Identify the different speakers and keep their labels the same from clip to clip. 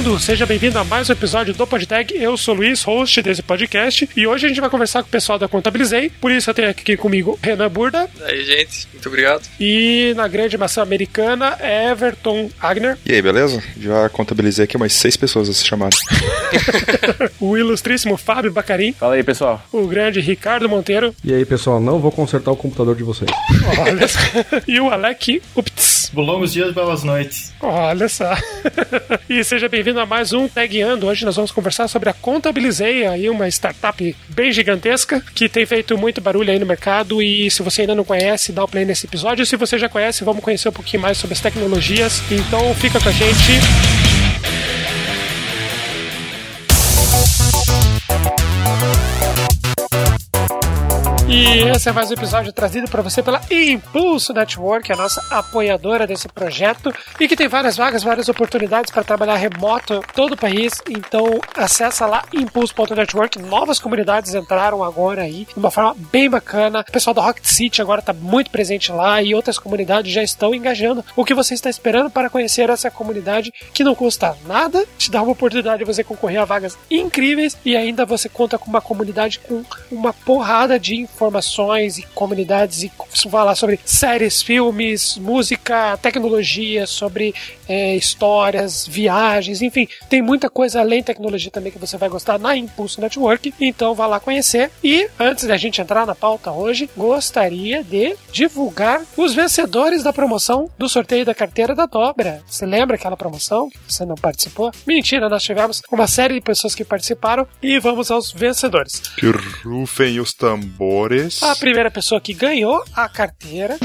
Speaker 1: mundo, seja bem-vindo a mais um episódio do PodTag. Eu sou o Luiz, host desse podcast, e hoje a gente vai conversar com o pessoal da Contabilizei. Por isso eu tenho aqui comigo Renan Burda.
Speaker 2: E aí, gente, muito obrigado.
Speaker 1: E na grande maçã americana, Everton Agner.
Speaker 3: E aí, beleza? Já contabilizei aqui umas seis pessoas a se chamarem.
Speaker 1: o ilustríssimo Fábio Bacarim.
Speaker 4: Fala aí, pessoal.
Speaker 1: O grande Ricardo Monteiro.
Speaker 5: E aí, pessoal, não vou consertar o computador de vocês.
Speaker 1: Olha só. E o Alec Upts.
Speaker 6: Longos dias, belas noites.
Speaker 1: Olha só. e seja bem-vindo a mais um Tagueando. Hoje nós vamos conversar sobre a Contabilizei, aí uma startup bem gigantesca que tem feito muito barulho aí no mercado e se você ainda não conhece, dá o play nesse episódio. Se você já conhece, vamos conhecer um pouquinho mais sobre as tecnologias. Então fica com a gente. E esse é mais um episódio trazido para você pela Impulso Network, a nossa apoiadora desse projeto e que tem várias vagas, várias oportunidades para trabalhar remoto todo o país. Então acessa lá impulso.network. Novas comunidades entraram agora aí de uma forma bem bacana. O pessoal da Rocket City agora está muito presente lá e outras comunidades já estão engajando. O que você está esperando para conhecer essa comunidade que não custa nada, te dá uma oportunidade de você concorrer a vagas incríveis e ainda você conta com uma comunidade com uma porrada de informações e comunidades e falar sobre séries, filmes, música, tecnologia, sobre é, histórias, viagens, enfim, tem muita coisa além tecnologia também que você vai gostar na Impulso Network. Então vá lá conhecer. E antes da gente entrar na pauta hoje, gostaria de divulgar os vencedores da promoção do sorteio da carteira da Dobra. Você lembra aquela promoção que você não participou? Mentira, nós tivemos uma série de pessoas que participaram e vamos aos vencedores.
Speaker 3: Que rufem os tambores.
Speaker 1: A primeira pessoa que ganhou a carteira.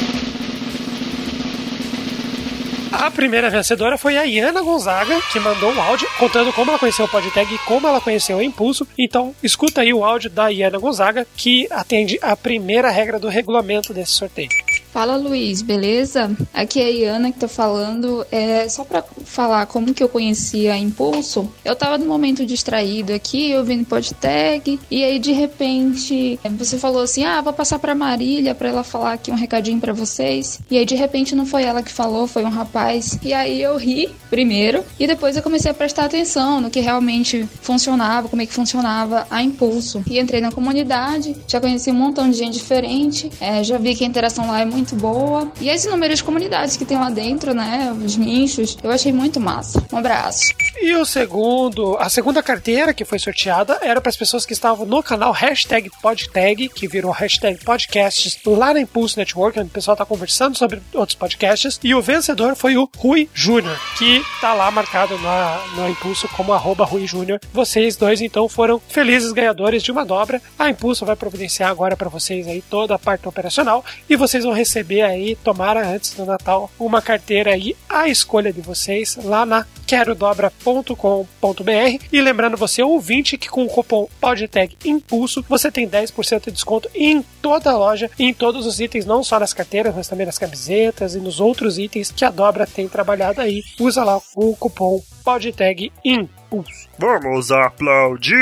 Speaker 1: A primeira vencedora foi a Iana Gonzaga, que mandou um áudio contando como ela conheceu o PodTag e como ela conheceu o Impulso. Então, escuta aí o áudio da Iana Gonzaga, que atende a primeira regra do regulamento desse sorteio.
Speaker 7: Fala Luiz, beleza? Aqui é a Iana que tá falando. É só para falar como que eu conheci a Impulso. Eu tava no momento distraído aqui, no podtag e aí de repente você falou assim: "Ah, vou passar para Marília para ela falar aqui um recadinho para vocês". E aí de repente não foi ela que falou, foi um rapaz. E aí eu ri primeiro e depois eu comecei a prestar atenção no que realmente funcionava, como é que funcionava a Impulso. E entrei na comunidade, já conheci um montão de gente diferente, é, já vi que a interação lá é muito boa. E as inúmeras comunidades que tem lá dentro, né? Os nichos, eu achei muito massa. Um abraço.
Speaker 1: E o segundo, a segunda carteira que foi sorteada era para as pessoas que estavam no canal hashtag PodTag, que virou hashtag podcasts lá na Impulse Network, onde o pessoal está conversando sobre outros podcasts. E o vencedor foi o Rui Júnior, que está lá marcado na, no Impulso como arroba Rui Júnior. Vocês dois, então, foram felizes ganhadores de uma dobra. A Impulso vai providenciar agora para vocês aí toda a parte operacional e vocês vão receber aí, tomara antes do Natal, uma carteira aí à escolha de vocês lá na querodobra.com.br e lembrando você ouvinte que com o cupom PODTAG Impulso você tem 10% de desconto em toda a loja, em todos os itens, não só nas carteiras, mas também nas camisetas e nos outros itens que a Dobra tem trabalhado aí. Usa lá o cupom PODTAG Impulso.
Speaker 3: Vamos aplaudir!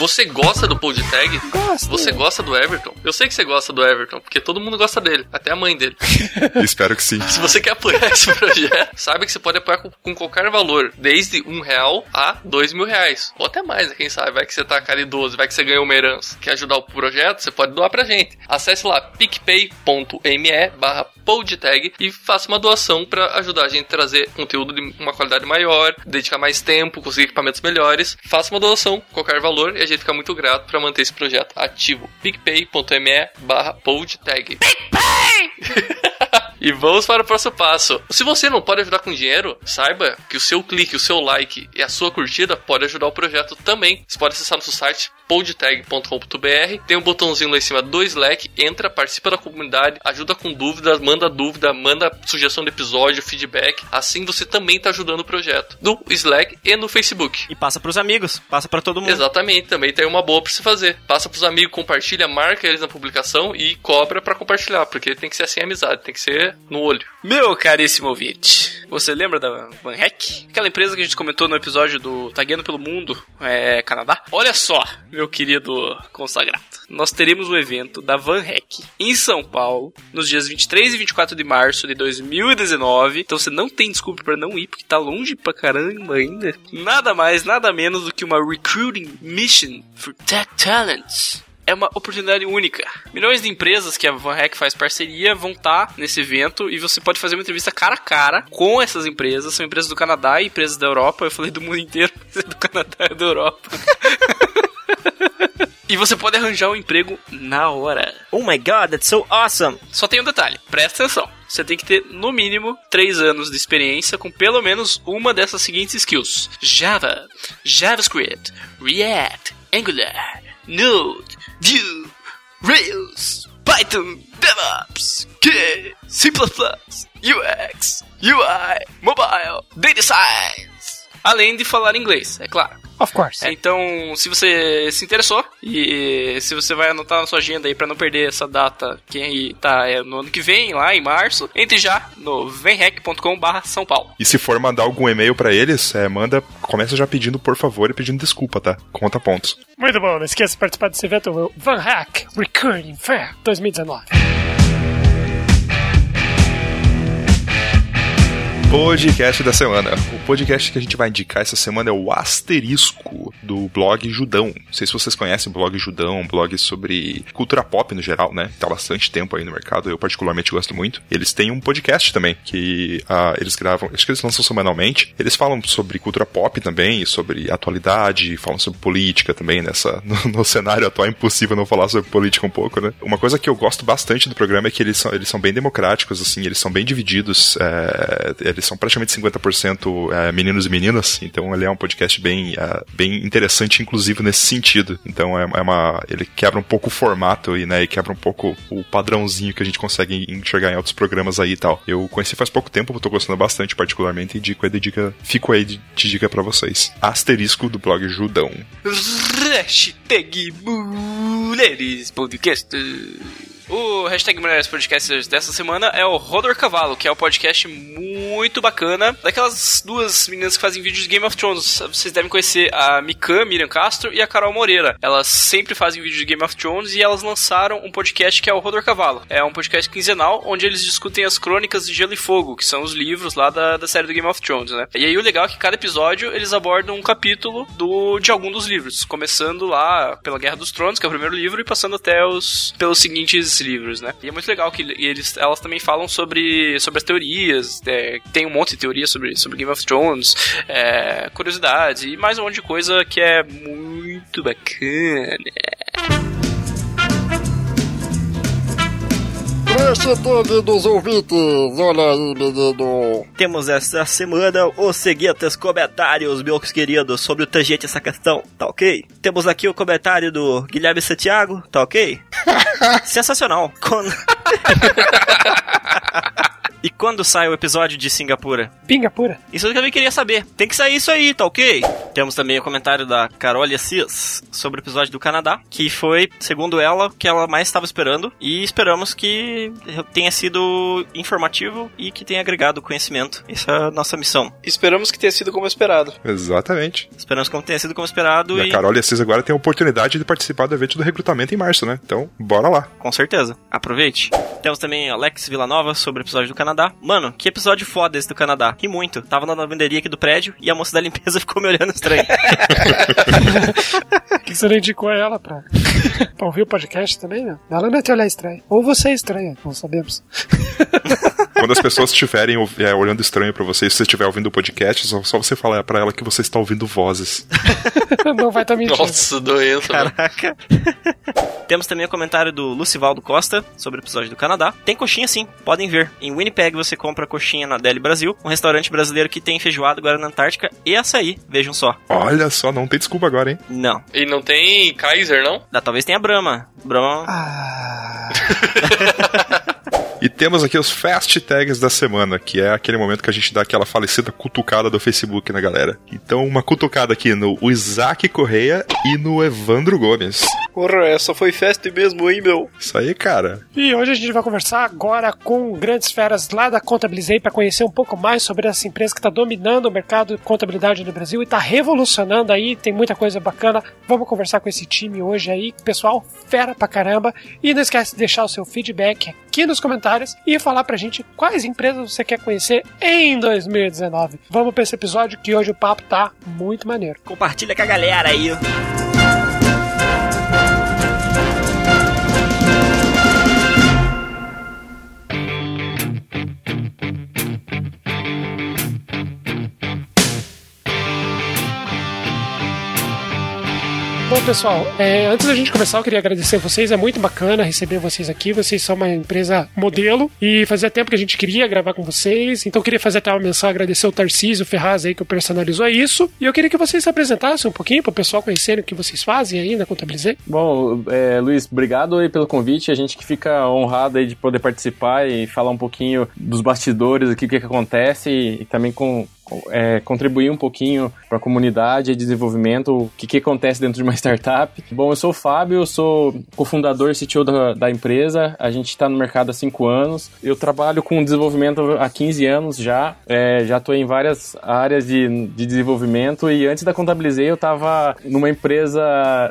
Speaker 2: Você gosta do PodTag?
Speaker 1: Gosto.
Speaker 2: Você gosta do Everton? Eu sei que você gosta do Everton, porque todo mundo gosta dele, até a mãe dele.
Speaker 3: Espero que sim.
Speaker 2: Se você quer apoiar esse projeto, sabe que você pode apoiar com, com qualquer valor, desde um real a dois mil reais. Ou até mais, né? quem sabe? Vai que você tá caridoso, vai que você ganhou uma herança. Quer ajudar o projeto? Você pode doar pra gente. Acesse lá picpay.me barra podtag e faça uma doação para ajudar a gente a trazer conteúdo de uma qualidade maior, dedicar mais tempo, conseguir equipamentos melhores. Faça uma doação, qualquer valor, e a gente fica muito grato para manter esse projeto ativo. picpay.me barra podtag. E vamos para o próximo passo. Se você não pode ajudar com dinheiro, saiba que o seu clique, o seu like e a sua curtida pode ajudar o projeto também. Você pode acessar nosso site podtag.com.br, tem um botãozinho lá em cima do Slack, entra, participa da comunidade, ajuda com dúvidas, manda dúvida, manda sugestão de episódio, feedback. Assim você também está ajudando o projeto. No Slack e no Facebook.
Speaker 4: E passa pros amigos, passa para todo mundo.
Speaker 2: Exatamente, também tem uma boa para se fazer. Passa pros amigos, compartilha, marca eles na publicação e cobra para compartilhar, porque tem que ser assim a amizade, tem que ser no olho.
Speaker 8: Meu caríssimo ouvinte, você lembra da VanHack? Aquela empresa que a gente comentou no episódio do Tagueando pelo Mundo, é, Canadá? Olha só, meu querido consagrado, nós teremos o um evento da Van Hack em São Paulo, nos dias 23 e 24 de março de 2019. Então você não tem desculpa para não ir, porque tá longe pra caramba ainda. Nada mais, nada menos do que uma Recruiting Mission for Tech Talents é uma oportunidade única. Milhões de empresas que a Van Hack faz parceria vão estar tá nesse evento e você pode fazer uma entrevista cara a cara com essas empresas. São empresas do Canadá e empresas da Europa. Eu falei do mundo inteiro, mas é do Canadá e da Europa. E você pode arranjar um emprego na hora.
Speaker 4: Oh my god, that's so awesome!
Speaker 8: Só tem um detalhe, presta atenção. Você tem que ter, no mínimo, 3 anos de experiência com pelo menos uma dessas seguintes skills: Java, JavaScript, React, Angular, Node, Vue, Rails, Python, DevOps, K, C++, UX, UI, Mobile, Data Science. Além de falar inglês, é claro.
Speaker 1: Of course.
Speaker 8: É, então, se você se interessou e se você vai anotar na sua agenda aí para não perder essa data que aí tá é, no ano que vem, lá em março, entre já no venrec.com/barra São Paulo.
Speaker 3: E se for mandar algum e-mail para eles, é, manda, começa já pedindo por favor e pedindo desculpa, tá? Conta pontos.
Speaker 1: Muito bom, não esqueça de participar desse evento Van Hack Recurring Fair 2019.
Speaker 3: Podcast da semana. O podcast que a gente vai indicar essa semana é o Asterisco, do blog Judão. Não sei se vocês conhecem o blog Judão, um blog sobre cultura pop no geral, né? Tá bastante tempo aí no mercado, eu particularmente gosto muito. Eles têm um podcast também, que uh, eles gravam, acho que eles lançam semanalmente. Eles falam sobre cultura pop também, sobre atualidade, falam sobre política também, nessa, no, no cenário atual é impossível não falar sobre política um pouco, né? Uma coisa que eu gosto bastante do programa é que eles são, eles são bem democráticos, assim, eles são bem divididos, é, eles são praticamente 50% é, meninos e meninas, então ele é um podcast bem, é, bem interessante, inclusive nesse sentido. Então é, é, uma. Ele quebra um pouco o formato e, né, e quebra um pouco o padrãozinho que a gente consegue enxergar em outros programas aí e tal. Eu conheci faz pouco tempo, tô gostando bastante, particularmente, e de dica, fico aí de, de dica para vocês. Asterisco do blog Judão.
Speaker 8: Hashtag Mulheres Podcast. O hashtag Mulheres Podcasters dessa semana é o Rodor Cavalo, que é um podcast muito bacana. Daquelas duas meninas que fazem vídeos de Game of Thrones. Vocês devem conhecer a Mikan, Miriam Castro e a Carol Moreira. Elas sempre fazem vídeos de Game of Thrones e elas lançaram um podcast que é o Rodor Cavalo. É um podcast quinzenal onde eles discutem as crônicas de Gelo e Fogo, que são os livros lá da, da série do Game of Thrones, né? E aí o legal é que cada episódio eles abordam um capítulo do, de algum dos livros, começando lá pela Guerra dos Tronos, que é o primeiro livro, e passando até os pelos seguintes livros, né? E é muito legal que eles, elas também falam sobre, sobre as teorias, é, tem um monte de teorias sobre, sobre Game of Thrones, é, curiosidades e mais um monte de coisa que é muito bacana.
Speaker 6: Preste dos ouvintes, olha aí, menino.
Speaker 4: Temos essa semana os seguintes comentários, meus queridos, sobre o tangente essa questão, tá ok? Temos aqui o comentário do Guilherme Santiago, tá ok? Sensacional. E quando sai o episódio de Singapura?
Speaker 1: Pingapura?
Speaker 4: Isso eu também queria saber. Tem que sair isso aí, tá ok? Temos também o comentário da Carol Assis sobre o episódio do Canadá, que foi, segundo ela, que ela mais estava esperando. E esperamos que tenha sido informativo e que tenha agregado conhecimento. Essa é a nossa missão.
Speaker 8: Esperamos que tenha sido como esperado.
Speaker 3: Exatamente.
Speaker 4: Esperamos que tenha sido como esperado.
Speaker 3: E, e... a Carol Assis agora tem a oportunidade de participar do evento do recrutamento em março, né? Então, bora lá.
Speaker 4: Com certeza. Aproveite. Temos também Alex Villanova sobre o episódio do Canadá Canadá. Mano, que episódio foda esse do Canadá. Ri muito. Tava na lavanderia aqui do prédio e a moça da limpeza ficou me olhando estranho.
Speaker 1: que você não indicou ela pra, pra ouvir o podcast também, né? Ela não é te olhar estranho. Ou você é estranha, não sabemos.
Speaker 3: Quando as pessoas estiverem é, olhando estranho para você, se você estiver ouvindo o podcast, só, só você falar para ela que você está ouvindo vozes.
Speaker 1: não vai estar tá mentindo.
Speaker 2: Nossa, doença.
Speaker 4: Caraca. Temos também o comentário do Lucivaldo Costa sobre o episódio do Canadá. Tem coxinha sim, podem ver. Em Winnipeg você compra coxinha na Deli Brasil, um restaurante brasileiro que tem feijoada agora na Antártica e açaí, vejam só.
Speaker 3: Olha só, não tem desculpa agora, hein?
Speaker 4: Não.
Speaker 2: E não tem Kaiser, não?
Speaker 4: Ah, talvez tenha Brahma. Brahma.
Speaker 1: Ah.
Speaker 3: E temos aqui os fast tags da semana, que é aquele momento que a gente dá aquela falecida cutucada do Facebook, né, galera? Então, uma cutucada aqui no Isaac Correia e no Evandro Gomes.
Speaker 8: Porra, essa foi festa mesmo, hein, meu?
Speaker 3: Isso aí, cara.
Speaker 1: E hoje a gente vai conversar agora com grandes feras lá da Contabilizei para conhecer um pouco mais sobre essa empresa que está dominando o mercado de contabilidade no Brasil e está revolucionando aí, tem muita coisa bacana. Vamos conversar com esse time hoje aí, pessoal, fera pra caramba. E não esquece de deixar o seu feedback aqui nos comentários e falar pra gente quais empresas você quer conhecer em 2019. Vamos pra esse episódio que hoje o papo tá muito maneiro.
Speaker 4: Compartilha com a galera aí.
Speaker 1: Bom, pessoal, é, antes da gente começar, eu queria agradecer vocês. É muito bacana receber vocês aqui. Vocês são uma empresa modelo e fazia tempo que a gente queria gravar com vocês. Então, eu queria fazer até uma menção, agradecer o Tarcísio Ferraz aí que personalizou isso. E eu queria que vocês se apresentassem um pouquinho para o pessoal conhecerem o que vocês fazem aí na Contabilizei.
Speaker 5: Bom, é, Luiz, obrigado aí pelo convite. A gente que fica honrado aí de poder participar e falar um pouquinho dos bastidores, aqui, o que, que acontece e, e também com é, contribuir um pouquinho para a comunidade e desenvolvimento, o que, que acontece dentro de uma startup. Bom, eu sou o Fábio, eu sou cofundador e CTO da, da empresa, a gente está no mercado há 5 anos, eu trabalho com desenvolvimento há 15 anos já, é, já estou em várias áreas de, de desenvolvimento e antes da Contabilizei eu estava numa empresa,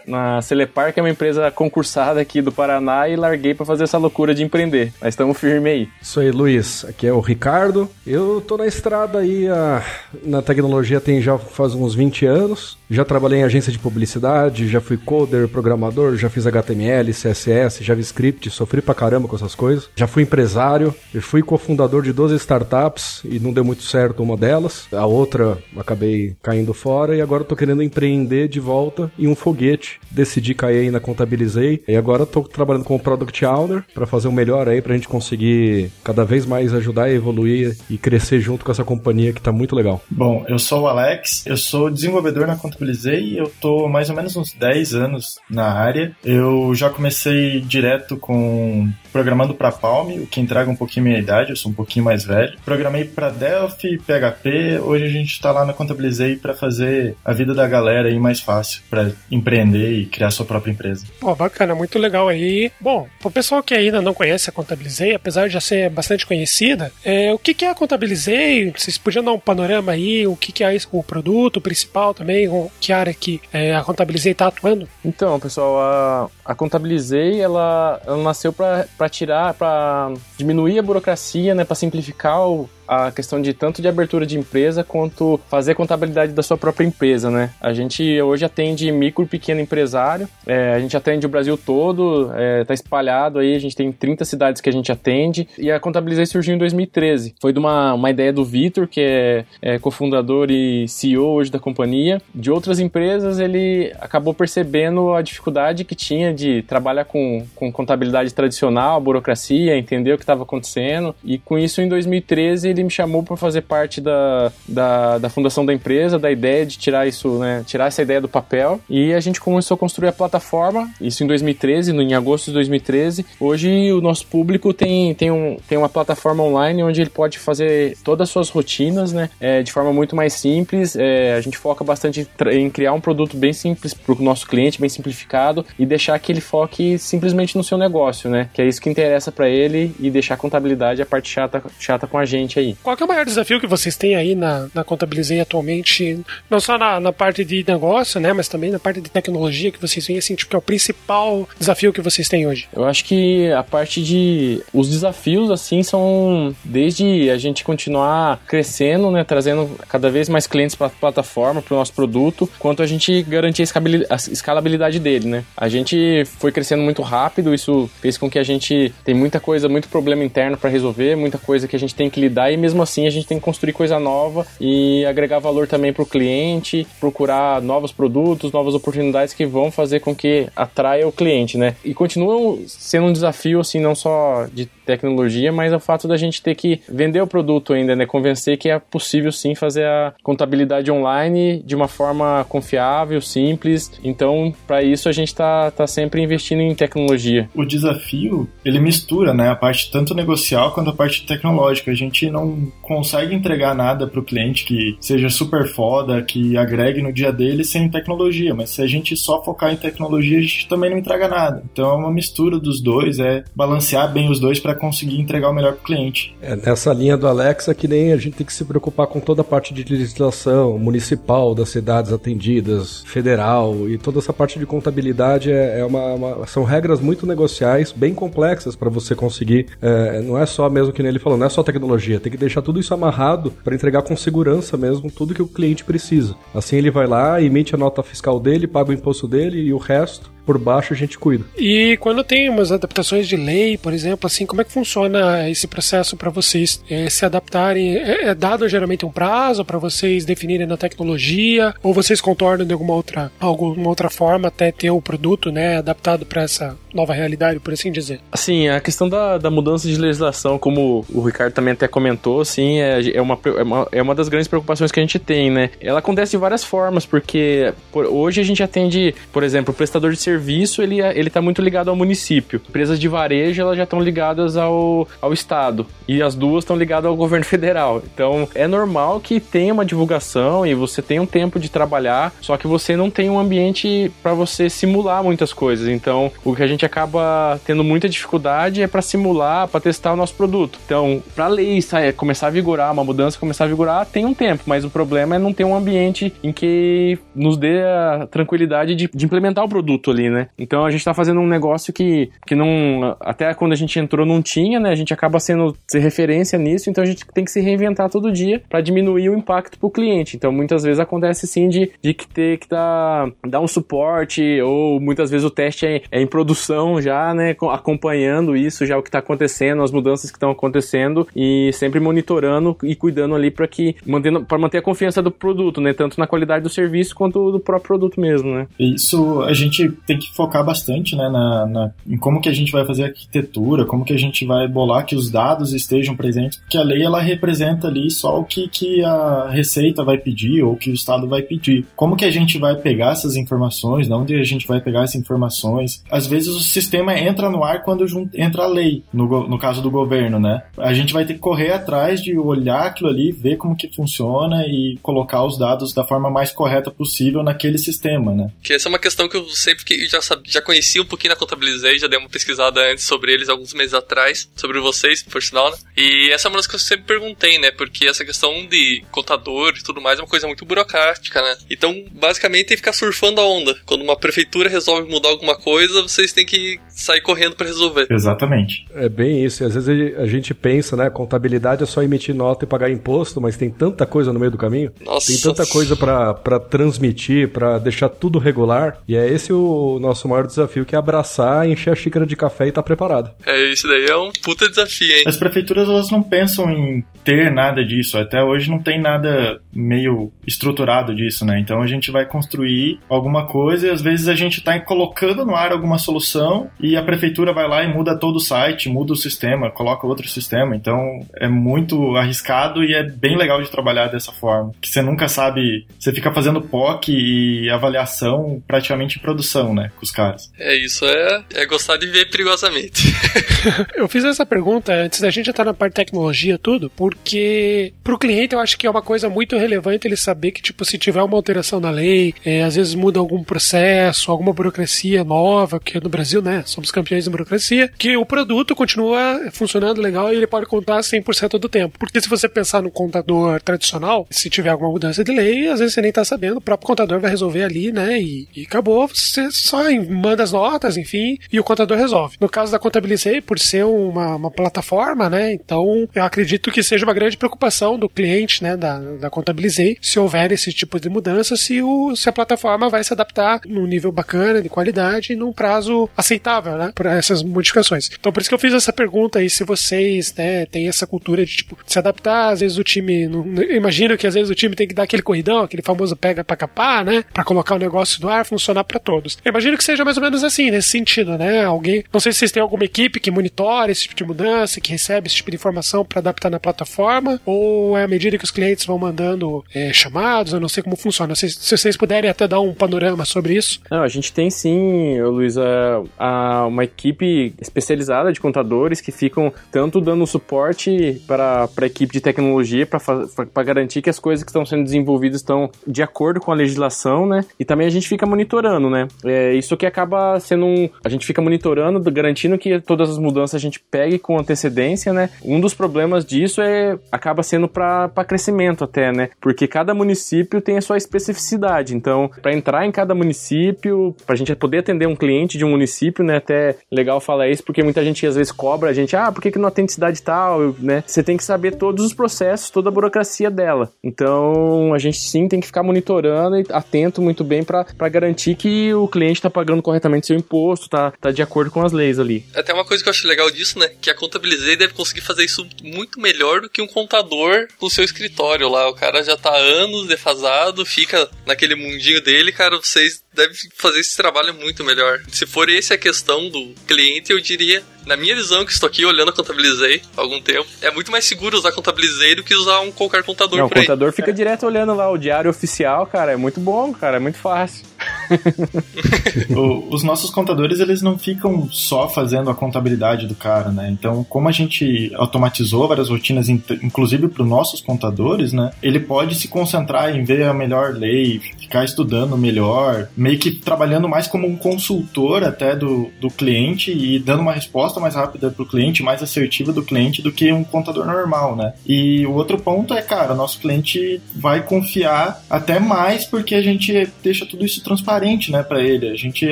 Speaker 5: na Celepar, que é uma empresa concursada aqui do Paraná e larguei para fazer essa loucura de empreender. Mas estamos firme aí.
Speaker 9: Isso aí, Luiz. Aqui é o Ricardo. Eu tô na estrada aí a na tecnologia tem já faz uns 20 anos. Já trabalhei em agência de publicidade, já fui coder, programador, já fiz HTML, CSS, JavaScript, sofri pra caramba com essas coisas. Já fui empresário, eu fui cofundador de 12 startups e não deu muito certo uma delas. A outra acabei caindo fora e agora tô querendo empreender de volta em um foguete. Decidi cair aí na Contabilizei e agora tô trabalhando como Product Owner para fazer o melhor aí pra gente conseguir cada vez mais ajudar a evoluir e crescer junto com essa companhia que tá muito legal.
Speaker 10: Bom, eu sou o Alex, eu sou desenvolvedor na contabilizei, eu tô mais ou menos uns 10 anos na área. Eu já comecei direto com programando para Palm, o que entrega um pouquinho minha idade, eu sou um pouquinho mais velho. Programei para Delphi, PHP, hoje a gente está lá na Contabilizei para fazer a vida da galera aí mais fácil, para empreender e criar sua própria empresa.
Speaker 1: Pô, bacana, muito legal aí. Bom, pro pessoal que ainda não conhece a Contabilizei, apesar de já ser bastante conhecida, é, o que, que é a Contabilizei? Vocês podiam dar um panorama aí, o que, que é o produto principal também, que área que é, a Contabilizei está atuando?
Speaker 5: Então, pessoal, a, a Contabilizei, ela, ela nasceu para tirar, para diminuir a burocracia, né, para simplificar o, a questão de tanto de abertura de empresa quanto fazer contabilidade da sua própria empresa, né? A gente hoje atende micro e pequeno empresário, é, a gente atende o Brasil todo, é, tá espalhado aí, a gente tem 30 cidades que a gente atende e a Contabilizei surgiu em 2013. Foi de uma, uma ideia do Vitor, que é, é cofundador e CEO hoje da companhia. De outras empresas, ele acabou percebendo a dificuldade que tinha de trabalhar com, com contabilidade tradicional, burocracia, entender o que estava acontecendo e com isso em 2013 ele ele me chamou para fazer parte da, da, da, fundação da empresa, da ideia de tirar isso, né, tirar essa ideia do papel. E a gente começou a construir a plataforma, isso em 2013, no, em agosto de 2013. Hoje o nosso público tem, tem, um, tem uma plataforma online onde ele pode fazer todas as suas rotinas, né, é, de forma muito mais simples. É, a gente foca bastante em criar um produto bem simples para o nosso cliente, bem simplificado, e deixar que ele foque simplesmente no seu negócio, né, que é isso que interessa para ele e deixar a contabilidade a parte chata, chata com a gente aí aí.
Speaker 1: Qual é o maior desafio que vocês têm aí na, na Contabilizei atualmente? Não só na, na parte de negócio, né? Mas também na parte de tecnologia que vocês veem, assim, tipo, que é o principal desafio que vocês têm hoje?
Speaker 5: Eu acho que a parte de... Os desafios, assim, são desde a gente continuar crescendo, né? Trazendo cada vez mais clientes para a plataforma, para o nosso produto, quanto a gente garantir a escalabilidade dele, né? A gente foi crescendo muito rápido, isso fez com que a gente tem muita coisa, muito problema interno para resolver, muita coisa que a gente tem que lidar e mesmo assim a gente tem que construir coisa nova e agregar valor também para o cliente, procurar novos produtos, novas oportunidades que vão fazer com que atraia o cliente, né? E continuam sendo um desafio, assim, não só de tecnologia, mas é o fato da gente ter que vender o produto ainda, né? Convencer que é possível sim fazer a contabilidade online de uma forma confiável, simples. Então, para isso a gente está tá sempre investindo em tecnologia.
Speaker 10: O desafio, ele mistura, né, a parte tanto negocial quanto a parte tecnológica. A gente não consegue entregar nada para o cliente que seja super foda, que agregue no dia dele sem tecnologia, mas se a gente só focar em tecnologia, a gente também não entrega nada. Então é uma mistura dos dois, é balancear bem os dois para conseguir entregar o melhor para o cliente.
Speaker 9: É nessa linha do Alexa que nem a gente tem que se preocupar com toda a parte de legislação municipal das cidades atendidas, federal e toda essa parte de contabilidade é, é uma, uma, são regras muito negociais, bem complexas para você conseguir. É, não é só mesmo que ele falou, não é só tecnologia, tem que deixar tudo isso amarrado para entregar com segurança mesmo tudo que o cliente precisa. Assim ele vai lá, emite a nota fiscal dele, paga o imposto dele e o resto por baixo a gente cuida.
Speaker 1: E quando tem umas adaptações de lei, por exemplo, assim, como é que funciona esse processo para vocês é, se adaptarem? É, é, dado geralmente um prazo para vocês definirem na tecnologia ou vocês contornam de alguma outra, alguma outra forma até ter o produto, né, adaptado para essa nova realidade, por assim dizer?
Speaker 5: Assim, a questão da, da mudança de legislação, como o Ricardo também até comentou, assim, é, é, uma, é, uma, é uma das grandes preocupações que a gente tem, né? Ela acontece de várias formas, porque por, hoje a gente atende, por exemplo, o prestador de serviço ele ele está muito ligado ao município. Empresas de varejo elas já estão ligadas ao, ao estado e as duas estão ligadas ao governo federal. Então é normal que tenha uma divulgação e você tenha um tempo de trabalhar, só que você não tem um ambiente para você simular muitas coisas. Então o que a gente acaba tendo muita dificuldade é para simular, para testar o nosso produto. Então para a lei sair, começar a vigorar, uma mudança começar a vigorar, tem um tempo, mas o problema é não ter um ambiente em que nos dê a tranquilidade de, de implementar o produto ali, né? Então a gente tá fazendo um negócio que, que não. Até quando a gente entrou não tinha, né? A gente acaba sendo ser referência nisso, então a gente tem que se reinventar todo dia para diminuir o impacto pro cliente. Então muitas vezes acontece sim de, de que ter que dar, dar um suporte, ou muitas vezes o teste é, é em produção já, né? Acompanhando isso, já o que tá acontecendo, as mudanças que estão acontecendo e sempre monitorando e cuidando ali para que mantendo para manter a confiança do produto, né? Tanto na qualidade do serviço quanto do próprio produto mesmo, né?
Speaker 10: Isso a gente tem que focar bastante né, na, na, em como que a gente vai fazer a arquitetura, como que a gente vai bolar que os dados estejam presentes, porque a lei ela representa ali só o que, que a Receita vai pedir ou que o Estado vai pedir. Como que a gente vai pegar essas informações, de onde a gente vai pegar essas informações? Às vezes o sistema entra no ar quando entra a lei, no, no caso do governo, né? A gente vai ter que correr atrás de olhar aquilo ali, ver como que funciona e colocar os dados da forma mais correta possível naquele sistema, né?
Speaker 2: Que essa é uma questão que eu sempre que já já conhecia um pouquinho da Contabilizei, já dei uma pesquisada antes sobre eles alguns meses atrás, sobre vocês, por sinal, né? E essa é uma das coisas que eu sempre perguntei, né? Porque essa questão de contador e tudo mais é uma coisa muito burocrática, né? Então, basicamente, tem que ficar surfando a onda. Quando uma prefeitura resolve mudar alguma coisa, vocês têm que sair correndo para resolver.
Speaker 10: Exatamente.
Speaker 9: É bem isso. E às vezes a gente pensa, né? Contabilidade é só emitir nota e pagar imposto, mas tem tanta coisa no meio do caminho.
Speaker 2: Nossa.
Speaker 9: Tem tanta coisa para transmitir, para deixar tudo regular. E é esse o nosso maior desafio, que é abraçar, encher a xícara de café e estar tá preparado.
Speaker 2: É, isso daí é um puta desafio, hein?
Speaker 10: As prefeituras, elas não pensam em ter nada disso. Até hoje não tem nada meio estruturado disso, né? Então a gente vai construir alguma coisa e às vezes a gente está colocando no ar alguma solução e a prefeitura vai lá e muda todo o site, muda o sistema, coloca outro sistema. Então é muito arriscado e é bem legal de trabalhar dessa forma. Que você nunca sabe, você fica fazendo POC e avaliação praticamente em produção, né, com os caras.
Speaker 2: É, isso é, é gostar de ver perigosamente.
Speaker 1: eu fiz essa pergunta antes da gente entrar na parte de tecnologia tudo, porque pro cliente eu acho que é uma coisa muito relevante ele saber que, tipo, se tiver uma alteração na lei, é, às vezes muda algum processo, alguma burocracia nova, que no Brasil, né, somos campeões em burocracia, que o produto continua funcionando legal e ele pode contar 100% do tempo. Porque se você pensar no contador tradicional, se tiver alguma mudança de lei, às vezes você nem tá sabendo, o próprio contador vai resolver ali, né, e, e acabou, você só manda as notas, enfim, e o contador resolve. No caso da Contabilizei, por ser uma, uma plataforma, né? Então eu acredito que seja uma grande preocupação do cliente, né? Da, da Contabilizei se houver esse tipo de mudança, se, o, se a plataforma vai se adaptar num nível bacana de qualidade e num prazo aceitável, né, para essas modificações. Então por isso que eu fiz essa pergunta aí, se vocês, né, têm essa cultura de tipo se adaptar, às vezes o time, não, imagino que às vezes o time tem que dar aquele corridão, aquele famoso pega para capar, né, para colocar o negócio no ar, funcionar para todos. Eu imagino que seja mais ou menos assim, nesse sentido, né? Alguém, não sei se vocês têm alguma equipe que monitora esse tipo de mudança, que recebe esse tipo de informação para adaptar na plataforma, ou é à medida que os clientes vão mandando é, chamados, eu não sei como funciona. Se, se, vocês puderem até dar um panorama sobre isso.
Speaker 5: Não, a gente tem sim, Luiz, a, a, uma equipe especializada de contadores que ficam tanto dando suporte para a equipe de tecnologia para garantir que as coisas que estão sendo desenvolvidas estão de acordo com a legislação, né? E também a gente fica monitorando, né? É, isso que acaba sendo um. A gente fica monitorando, garantindo que todas as mudanças a gente pegue com antecedência, né? Um dos problemas disso é acaba sendo para crescimento até, né? Porque cada município tem a sua especificidade. Então, para entrar em cada município, para a gente poder atender um cliente de um município, né? Até legal falar isso, porque muita gente às vezes cobra a gente, ah, por que, que não atende cidade tal, né? Você tem que saber todos os processos, toda a burocracia dela. Então, a gente sim tem que ficar monitorando e atento muito bem para garantir que o cliente está pagando corretamente seu imposto, tá, tá de acordo com as leis ali.
Speaker 2: Até uma coisa que eu acho legal disso, né? Que a Contabilizei deve conseguir fazer isso muito melhor do que um contador no seu escritório lá. O cara já tá anos defasado, fica naquele mundinho dele, cara, vocês devem fazer esse trabalho muito melhor. Se for essa a questão do cliente, eu diria, na minha visão, que estou aqui olhando a Contabilizei há algum tempo, é muito mais seguro usar Contabilizei do que usar um qualquer contador
Speaker 5: Não,
Speaker 2: por
Speaker 5: o contador fica direto olhando lá o diário oficial, cara, é muito bom, cara, é muito fácil.
Speaker 10: o, os nossos contadores, eles não ficam só fazendo a contabilidade do cara, né? Então, como a gente automatizou várias rotinas, inclusive para os nossos contadores, né? Ele pode se concentrar em ver a melhor lei, ficar estudando melhor, meio que trabalhando mais como um consultor até do, do cliente e dando uma resposta mais rápida para o cliente, mais assertiva do cliente do que um contador normal, né? E o outro ponto é, cara, nosso cliente vai confiar até mais porque a gente deixa tudo isso transparente, né, para ele. A gente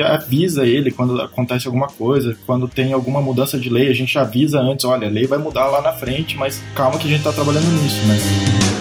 Speaker 10: avisa ele quando acontece alguma coisa, quando tem alguma mudança de lei, a gente avisa antes, olha, a lei vai mudar lá na frente, mas calma que a gente tá trabalhando nisso, né?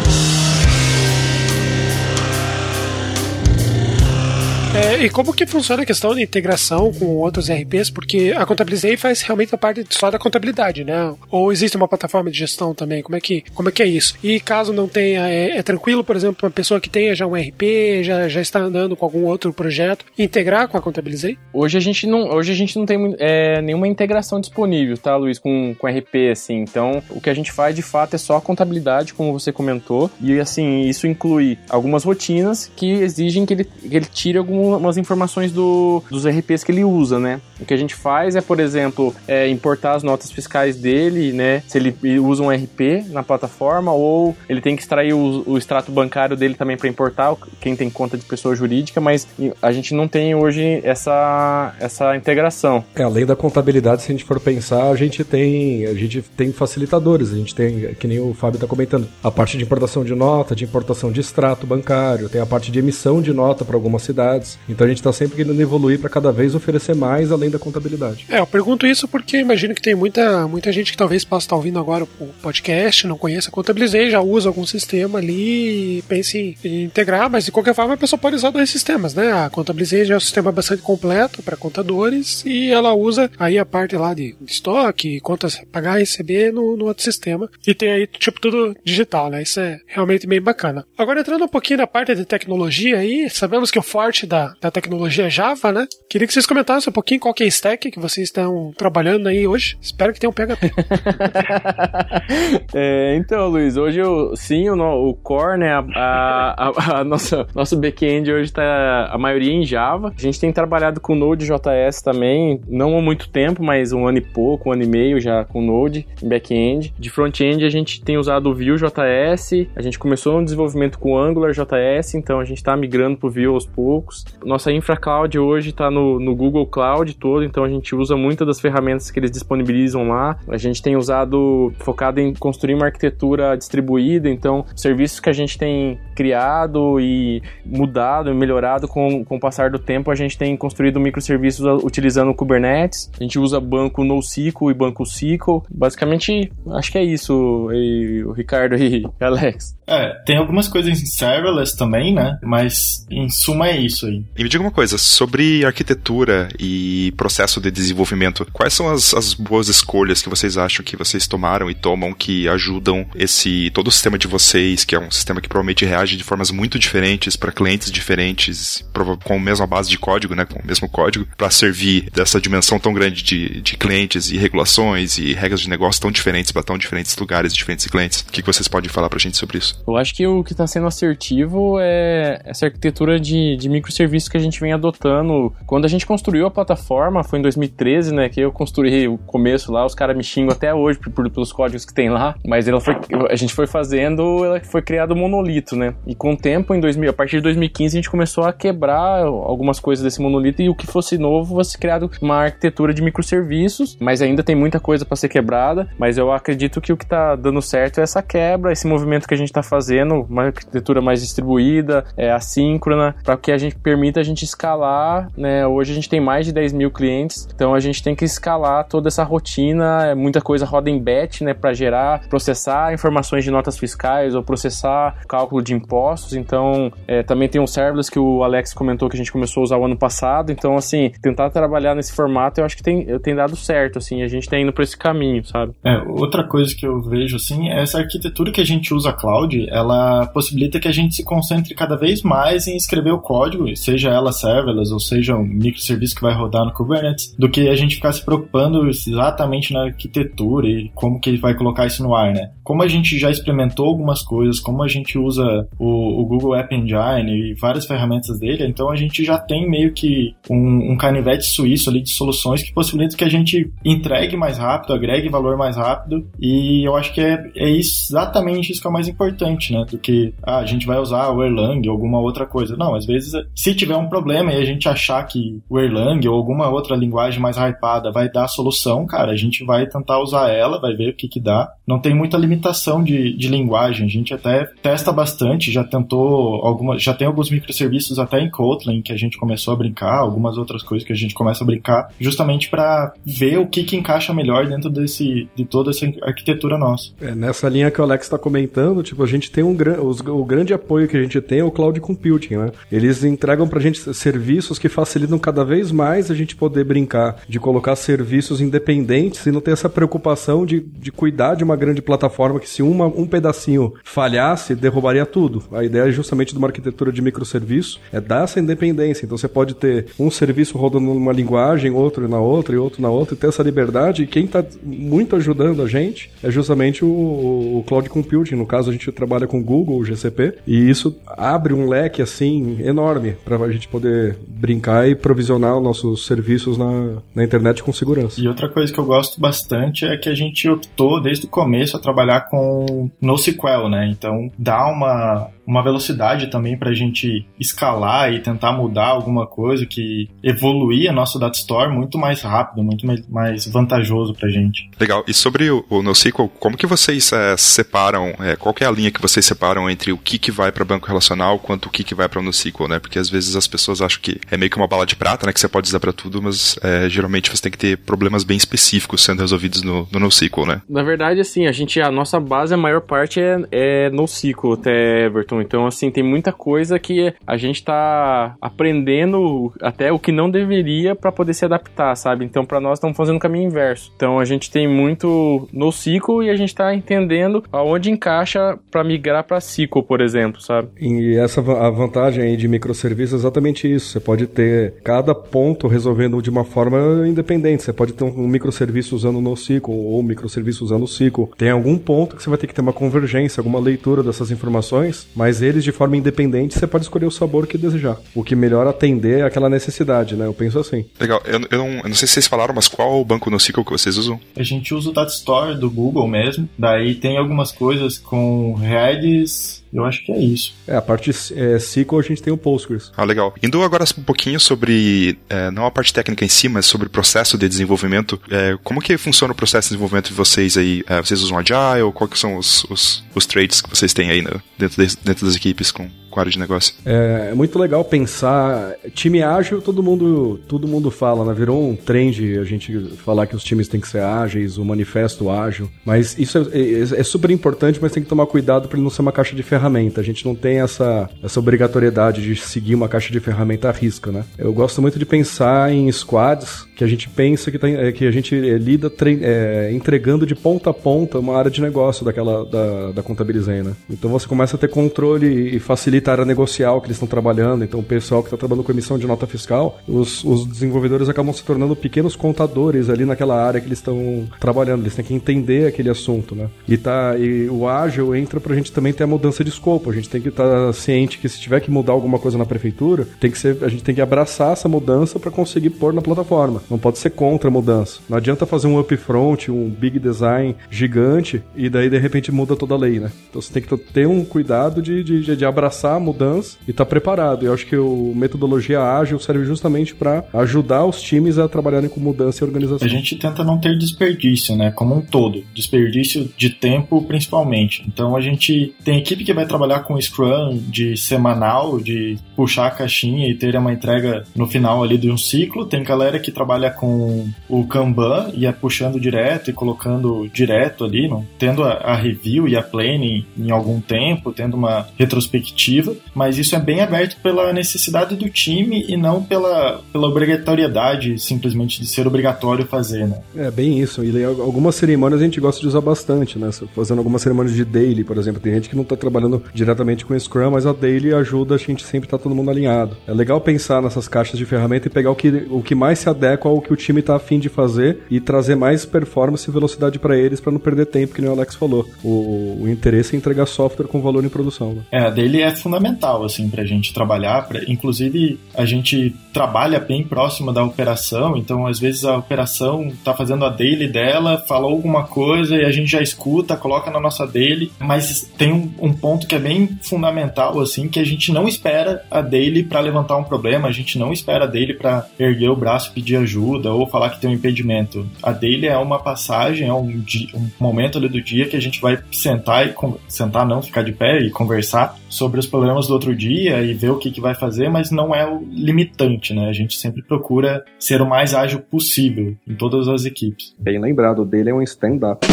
Speaker 1: É, e como que funciona a questão de integração com outros RPs? Porque a Contabilizei faz realmente a parte só da contabilidade, né? Ou existe uma plataforma de gestão também? Como é que, como é, que é isso? E caso não tenha, é, é tranquilo, por exemplo, uma pessoa que tenha já um RP, já, já está andando com algum outro projeto, integrar com a Contabilizei?
Speaker 5: Hoje a gente não, hoje a gente não tem é, nenhuma integração disponível, tá, Luiz, com, com RP, assim. Então, o que a gente faz de fato é só a contabilidade, como você comentou, e assim, isso inclui algumas rotinas que exigem que ele, que ele tire algum umas informações do, dos RPs que ele usa, né? O que a gente faz é, por exemplo, é, importar as notas fiscais dele, né? Se ele usa um RP na plataforma ou ele tem que extrair o, o extrato bancário dele também para importar, quem tem conta de pessoa jurídica, mas a gente não tem hoje essa, essa integração.
Speaker 9: É, além da contabilidade, se a gente for pensar, a gente tem a gente tem facilitadores, a gente tem, que nem o Fábio está comentando, a parte de importação de nota, de importação de extrato bancário, tem a parte de emissão de nota para algumas cidades. Então a gente está sempre querendo evoluir para cada vez oferecer mais além da contabilidade.
Speaker 1: É, eu pergunto isso porque imagino que tem muita, muita gente que talvez possa estar ouvindo agora o podcast, não conheça Contabilizei, já usa algum sistema ali e pense em integrar, mas de qualquer forma a pessoa pode usar dois sistemas, né? A Contabilizei já é um sistema bastante completo para contadores e ela usa aí a parte lá de, de estoque, contas pagar e receber no, no outro sistema e tem aí tipo tudo digital, né? Isso é realmente bem bacana. Agora entrando um pouquinho na parte de tecnologia aí, sabemos que o forte da da, tecnologia Java, né? Queria que vocês comentassem um pouquinho qual que é a stack que vocês estão trabalhando aí hoje. Espero que tenham PHP.
Speaker 5: é, então, Luiz, hoje eu, sim, o, o core, né? A, a, a, a nossa, nosso back-end hoje está a maioria em Java. A gente tem trabalhado com Node.js também, não há muito tempo, mas um ano e pouco, um ano e meio já com Node em back-end. De front-end a gente tem usado o Vue.js, a gente começou no desenvolvimento com AngularJS, então a gente está migrando para o Vue aos poucos. Nossa infra cloud hoje está no, no Google Cloud todo, então a gente usa muitas das ferramentas que eles disponibilizam lá. A gente tem usado, focado em construir uma arquitetura distribuída, então serviços que a gente tem criado e mudado e melhorado com, com o passar do tempo, a gente tem construído microserviços utilizando o Kubernetes. A gente usa banco NoSQL e banco SQL. Basicamente, acho que é isso, e, o Ricardo e Alex.
Speaker 10: É, tem algumas coisas em serverless também, né? Mas em suma é isso aí.
Speaker 3: E me diga uma coisa, sobre arquitetura e processo de desenvolvimento, quais são as, as boas escolhas que vocês acham que vocês tomaram e tomam que ajudam esse todo o sistema de vocês, que é um sistema que provavelmente reage de formas muito diferentes para clientes diferentes, com a mesma base de código, né, com o mesmo código, para servir dessa dimensão tão grande de, de clientes e regulações e regras de negócio tão diferentes para tão diferentes lugares, diferentes clientes. O que, que vocês podem falar para a gente sobre isso?
Speaker 5: Eu acho que o que está sendo assertivo é essa arquitetura de, de microserviços que a gente vem adotando. Quando a gente construiu a plataforma, foi em 2013, né, que eu construí o começo lá, os caras me xingam até hoje por, pelos códigos que tem lá, mas ela foi, a gente foi fazendo, ela foi criado monolito, né? E com o tempo, em 2000, a partir de 2015, a gente começou a quebrar algumas coisas desse monolito e o que fosse novo fosse criado uma arquitetura de microserviços, mas ainda tem muita coisa para ser quebrada, mas eu acredito que o que está dando certo é essa quebra, esse movimento que a gente está fazendo, uma arquitetura mais distribuída, é, assíncrona, para que a gente permita a gente escalar, né? Hoje a gente tem mais de 10 mil clientes, então a gente tem que escalar toda essa rotina, é, muita coisa roda em batch, né, para gerar, processar informações de notas fiscais ou processar cálculo de impostos, então é, também tem um serverless que o Alex comentou que a gente começou a usar o ano passado, então assim, tentar trabalhar nesse formato eu acho que tem, tem dado certo, assim, a gente tá indo para esse caminho, sabe?
Speaker 10: É, outra coisa que eu vejo, assim, é essa arquitetura que a gente usa cloud, ela possibilita que a gente se concentre cada vez mais em escrever o código, seja ela serverless ou seja um microserviço que vai rodar no Kubernetes, do que a gente ficar se preocupando exatamente na arquitetura e como que ele vai colocar isso no ar, né? Como a gente já experimentou algumas coisas, como a gente usa o, o Google App Engine e várias ferramentas dele, então a gente já tem meio que um, um canivete suíço ali de soluções que possibilitam que a gente entregue mais rápido, agregue valor mais rápido, e eu acho que é, é exatamente isso que é o mais importante, né? Do que ah, a gente vai usar o Erlang ou alguma outra coisa. Não, às vezes, se tiver um problema e a gente achar que o Erlang ou alguma outra linguagem mais hypada vai dar a solução, cara, a gente vai tentar usar ela, vai ver o que que dá. Não tem muita limitação de, de linguagem, a gente até testa bastante, já tentou algumas, já tem alguns microserviços até em Kotlin que a gente começou a brincar, algumas outras coisas que a gente começa a brincar, justamente para ver o que que encaixa melhor dentro desse de toda essa arquitetura nossa.
Speaker 9: É, nessa linha que o Alex está comentando, tipo, a gente tem um os, o grande apoio que a gente tem é o cloud computing, né? Eles entregam pra gente serviços que facilitam cada vez mais a gente poder brincar de colocar serviços independentes e não ter essa preocupação de, de cuidar de uma grande plataforma que se uma, um pedacinho falhasse, derrubaria tudo. A ideia é justamente de uma arquitetura de microserviço é dar essa independência. Então você pode ter um serviço rodando numa linguagem, outro na outra e outro na outra e ter essa liberdade. E quem está muito ajudando a gente é justamente o, o cloud computing. No caso, a gente trabalha com Google, GCP, e isso abre um leque assim enorme para a gente poder brincar e provisionar os nossos serviços na, na internet com segurança.
Speaker 10: E outra coisa que eu gosto bastante é que a gente optou desde o começo a trabalhar com NoSQL, né? Então dá uma uma velocidade também para a gente escalar e tentar mudar alguma coisa que evoluir a nossa data store muito mais rápido, muito mais vantajoso para a gente.
Speaker 3: Legal. E sobre o, o NoSQL, como que vocês é, separam? É, qual é a linha que vocês separam entre o que, que vai para banco relacional quanto o que, que vai para o NoSQL, né? Porque às vezes as pessoas acham que é meio que uma bala de prata, né? Que você pode usar para tudo, mas é, geralmente você tem que ter problemas bem específicos sendo resolvidos no, no NoSQL, né?
Speaker 5: Na verdade, assim, a gente, a nossa base, a maior parte é, é NoSQL, até Everton. Então, assim, tem muita coisa que a gente tá aprendendo até o que não deveria para poder se adaptar, sabe? Então, para nós, estamos fazendo o caminho inverso. Então, a gente tem muito no SQL e a gente tá entendendo aonde encaixa para migrar para SQL, por exemplo, sabe?
Speaker 9: E essa a vantagem aí de microserviços é exatamente isso. Você pode ter cada ponto resolvendo de uma forma independente. Você pode ter um microserviço usando NoSQL ou um microserviço usando SQL. Tem algum ponto que você vai ter que ter uma convergência, alguma leitura dessas informações, mas ele de forma independente, você pode escolher o sabor que desejar. O que melhor atender aquela necessidade, né? Eu penso assim.
Speaker 3: Legal. Eu, eu, não, eu não sei se vocês falaram, mas qual o banco NoSQL que vocês usam?
Speaker 10: A gente usa o Data Store do Google mesmo. Daí tem algumas coisas com Redis, Eu acho que é isso.
Speaker 9: É, a parte é, SQL a gente tem o Postgres.
Speaker 3: Ah, legal. Indo agora um pouquinho sobre, é, não a parte técnica em si, mas sobre o processo de desenvolvimento. É, como que funciona o processo de desenvolvimento de vocês aí? É, vocês usam Agile? Quais são os, os, os traits que vocês têm aí no, dentro, de, dentro das equipes com, com a área de negócio?
Speaker 9: É, é muito legal pensar. Time ágil, todo mundo, todo mundo fala, né? Virou um trend a gente falar que os times têm que ser ágeis, o manifesto ágil. Mas isso é, é, é super importante, mas tem que tomar cuidado para ele não ser uma caixa de ferramenta. A gente não tem essa, essa obrigatoriedade de seguir uma caixa de ferramenta à risca, né? Eu gosto muito de pensar em squads que a gente pensa que, tem, é, que a gente é, lida é, entregando de ponta a ponta uma área de negócio daquela da, da Contabilizei, né? Então você começa a ter controle e facilita a área negocial que eles estão trabalhando. Então o pessoal que está trabalhando com emissão de nota fiscal, os, os desenvolvedores acabam se tornando pequenos contadores ali naquela área que eles estão trabalhando. Eles têm que entender aquele assunto, né? E, tá, e o ágil entra para a gente também ter a mudança de escopo. A gente tem que estar tá ciente que se tiver que mudar alguma coisa na prefeitura, tem que ser, a gente tem que abraçar essa mudança para conseguir pôr na plataforma. Não pode ser contra a mudança. Não adianta fazer um upfront, um big design gigante e daí de repente muda toda a lei, né? Então você tem que ter um cuidado de, de, de abraçar a mudança e estar tá preparado. Eu acho que o metodologia ágil serve justamente para ajudar os times a trabalharem com mudança e organização.
Speaker 10: A gente tenta não ter desperdício, né? Como um todo. Desperdício de tempo, principalmente. Então a gente tem equipe que vai trabalhar com Scrum de semanal, de puxar a caixinha e ter uma entrega no final ali de um ciclo. Tem galera que trabalha com o Kanban e é puxando direto e colocando direto ali, não, tendo a, a review e a planning em algum tempo, tendo uma retrospectiva, mas isso é bem aberto pela necessidade do time e não pela, pela obrigatoriedade simplesmente de ser obrigatório fazer, né?
Speaker 9: É, bem isso. E algumas cerimônias a gente gosta de usar bastante, né? Fazendo algumas cerimônias de daily, por exemplo. Tem gente que não está trabalhando diretamente com Scrum, mas a daily ajuda a gente sempre estar tá todo mundo alinhado. É legal pensar nessas caixas de ferramenta e pegar o que, o que mais se adequa ao que o time tá afim de fazer e trazer mais performance e velocidade para eles para não perder tempo, que nem o Alex falou. O, o interesse é entregar software com valor em produção. Né?
Speaker 10: É, a dele é fundamental, assim, pra gente trabalhar. Pra, inclusive, a gente trabalha bem próximo da operação, então às vezes a operação tá fazendo a daily dela, falou alguma coisa e a gente já escuta, coloca na nossa daily, mas tem um, um ponto que é bem fundamental, assim, que a gente não espera a daily para levantar um problema, a gente não espera a daily para erguer o braço pedir ajuda ou falar que tem um impedimento. A daily é uma passagem, é um, um momento ali do dia que a gente vai sentar e sentar não, ficar de pé e conversar sobre os problemas do outro dia e ver o que, que vai fazer, mas não é o limitante, né? A gente sempre procura ser o mais ágil possível em todas as equipes.
Speaker 9: Bem lembrado, dele é um stand-up.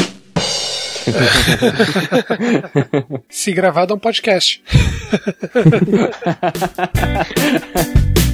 Speaker 1: Se gravado é um podcast.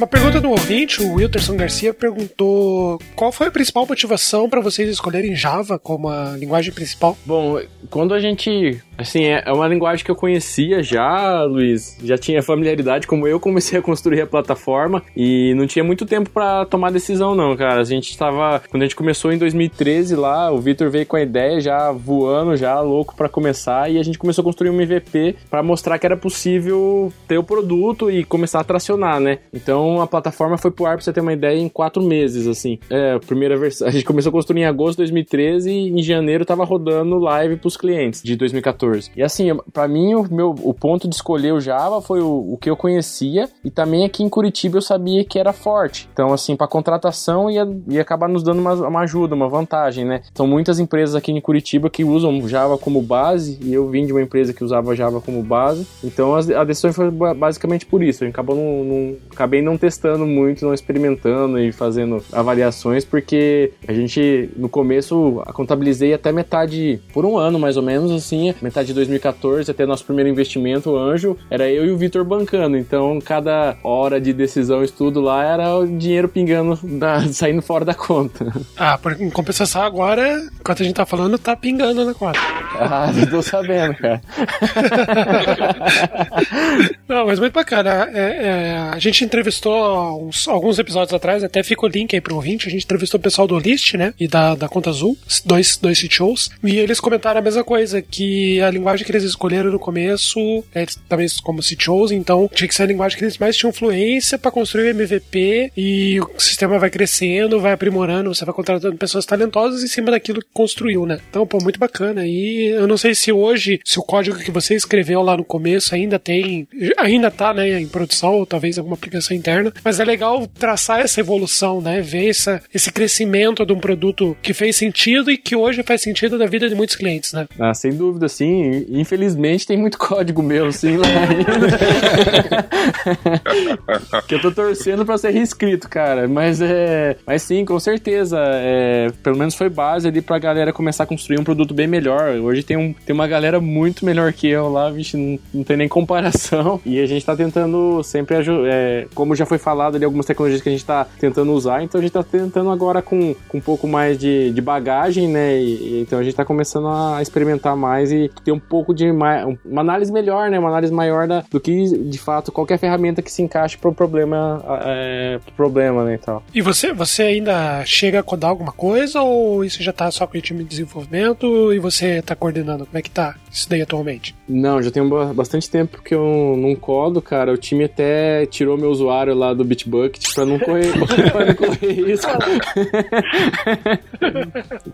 Speaker 1: Uma pergunta do ouvinte, o Wilterson Garcia, perguntou qual foi a principal motivação para vocês escolherem Java como a linguagem principal?
Speaker 5: Bom, quando a gente Assim, é, é uma linguagem que eu conhecia já, Luiz. Já tinha familiaridade, como eu comecei a construir a plataforma e não tinha muito tempo para tomar decisão, não, cara. A gente estava. Quando a gente começou em 2013 lá, o Vitor veio com a ideia já voando, já louco para começar, e a gente começou a construir um MVP para mostrar que era possível ter o produto e começar a tracionar, né? Então a plataforma foi pro ar, pra você ter uma ideia, em quatro meses, assim. É, a primeira versão. A gente começou a construir em agosto de 2013 e em janeiro tava rodando live pros clientes de 2014. 14. E assim, para mim, o, meu, o ponto de escolher o Java foi o, o, que eu conhecia e também aqui em Curitiba eu sabia que era forte. Então, assim, para contratação ia, ia acabar nos dando uma, uma ajuda, uma vantagem, né? São muitas empresas aqui em Curitiba que usam Java como base e eu vim de uma empresa que usava Java como base. Então, a, decisão foi basicamente por isso. Acabou não, não, acabei não testando muito, não experimentando e fazendo avaliações, porque a gente, no começo, a contabilizei até metade, por um ano mais ou menos, assim, metade de 2014 até nosso primeiro investimento, o Anjo, era eu e o Vitor bancando. Então, cada hora de decisão, estudo lá, era o dinheiro pingando, da, saindo fora da conta.
Speaker 1: Ah, por, em compensação, agora, enquanto a gente tá falando, tá pingando na conta.
Speaker 5: Ah, não tô sabendo, cara.
Speaker 1: não, mas muito bacana. É, é, a gente entrevistou uns alguns episódios atrás, até fica o link aí pro ouvinte, a gente entrevistou o pessoal do List, né? E da, da Conta Azul, dois, dois CTOs, e eles comentaram a mesma coisa, que a linguagem que eles escolheram no começo, eles também como CTOs, então tinha que ser a linguagem que eles mais tinham influência para construir o MVP e o sistema vai crescendo, vai aprimorando, você vai contratando pessoas talentosas em cima daquilo que construiu, né? Então, pô, muito bacana. E eu não sei se hoje, se o código que você escreveu lá no começo ainda tem, ainda tá, né, em produção, ou talvez alguma aplicação interna, mas é legal traçar essa evolução, né? Ver essa, esse crescimento de um produto que fez sentido e que hoje faz sentido na vida de muitos clientes, né?
Speaker 5: Ah, sem dúvida, sim. Infelizmente tem muito código meu, sim, lá que eu tô torcendo pra ser reescrito, cara. Mas é. Mas sim, com certeza. É, pelo menos foi base ali pra galera começar a construir um produto bem melhor. Hoje tem, um, tem uma galera muito melhor que eu lá, vixe, não, tem nem comparação. E a gente tá tentando sempre. É, como já foi falado ali, algumas tecnologias que a gente tá tentando usar, então a gente tá tentando agora com, com um pouco mais de, de bagagem, né? E, e, então a gente tá começando a experimentar mais e ter um pouco de uma, uma análise melhor, né? Uma análise maior da, do que de fato qualquer ferramenta que se encaixe pro problema, é, pro problema, né? E, tal.
Speaker 1: e você, você ainda chega a codar alguma coisa ou isso já tá só com o time de desenvolvimento e você tá coordenando? Como é que tá isso daí atualmente?
Speaker 5: Não, já tem bastante tempo que eu não codo, cara. O time até tirou meu usuário lá do Bitbucket pra não correr, pra não correr isso.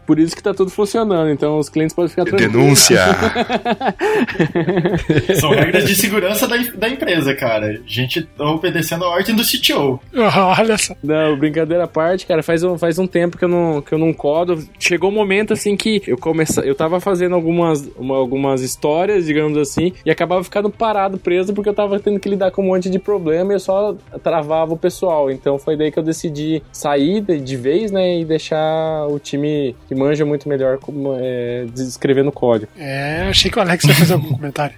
Speaker 5: Por isso que tá tudo funcionando, então os clientes podem ficar tranquilos.
Speaker 3: Denúncia!
Speaker 10: São regras de segurança da, da empresa, cara. A gente tá obedecendo a ordem do CTO.
Speaker 1: Olha só.
Speaker 5: Não, brincadeira à parte, cara, faz um, faz um tempo que eu não, que eu não codo. Chegou um momento assim que eu comecei, eu tava fazendo algumas, uma, algumas histórias, digamos assim, e acabava ficando parado, preso, porque eu tava tendo que lidar com um monte de problema e eu só travava o pessoal. Então foi daí que eu decidi sair de, de vez, né, e deixar o time que manja muito melhor como, é, escrevendo código.
Speaker 1: É, achei que o Alex ia fazer algum comentário.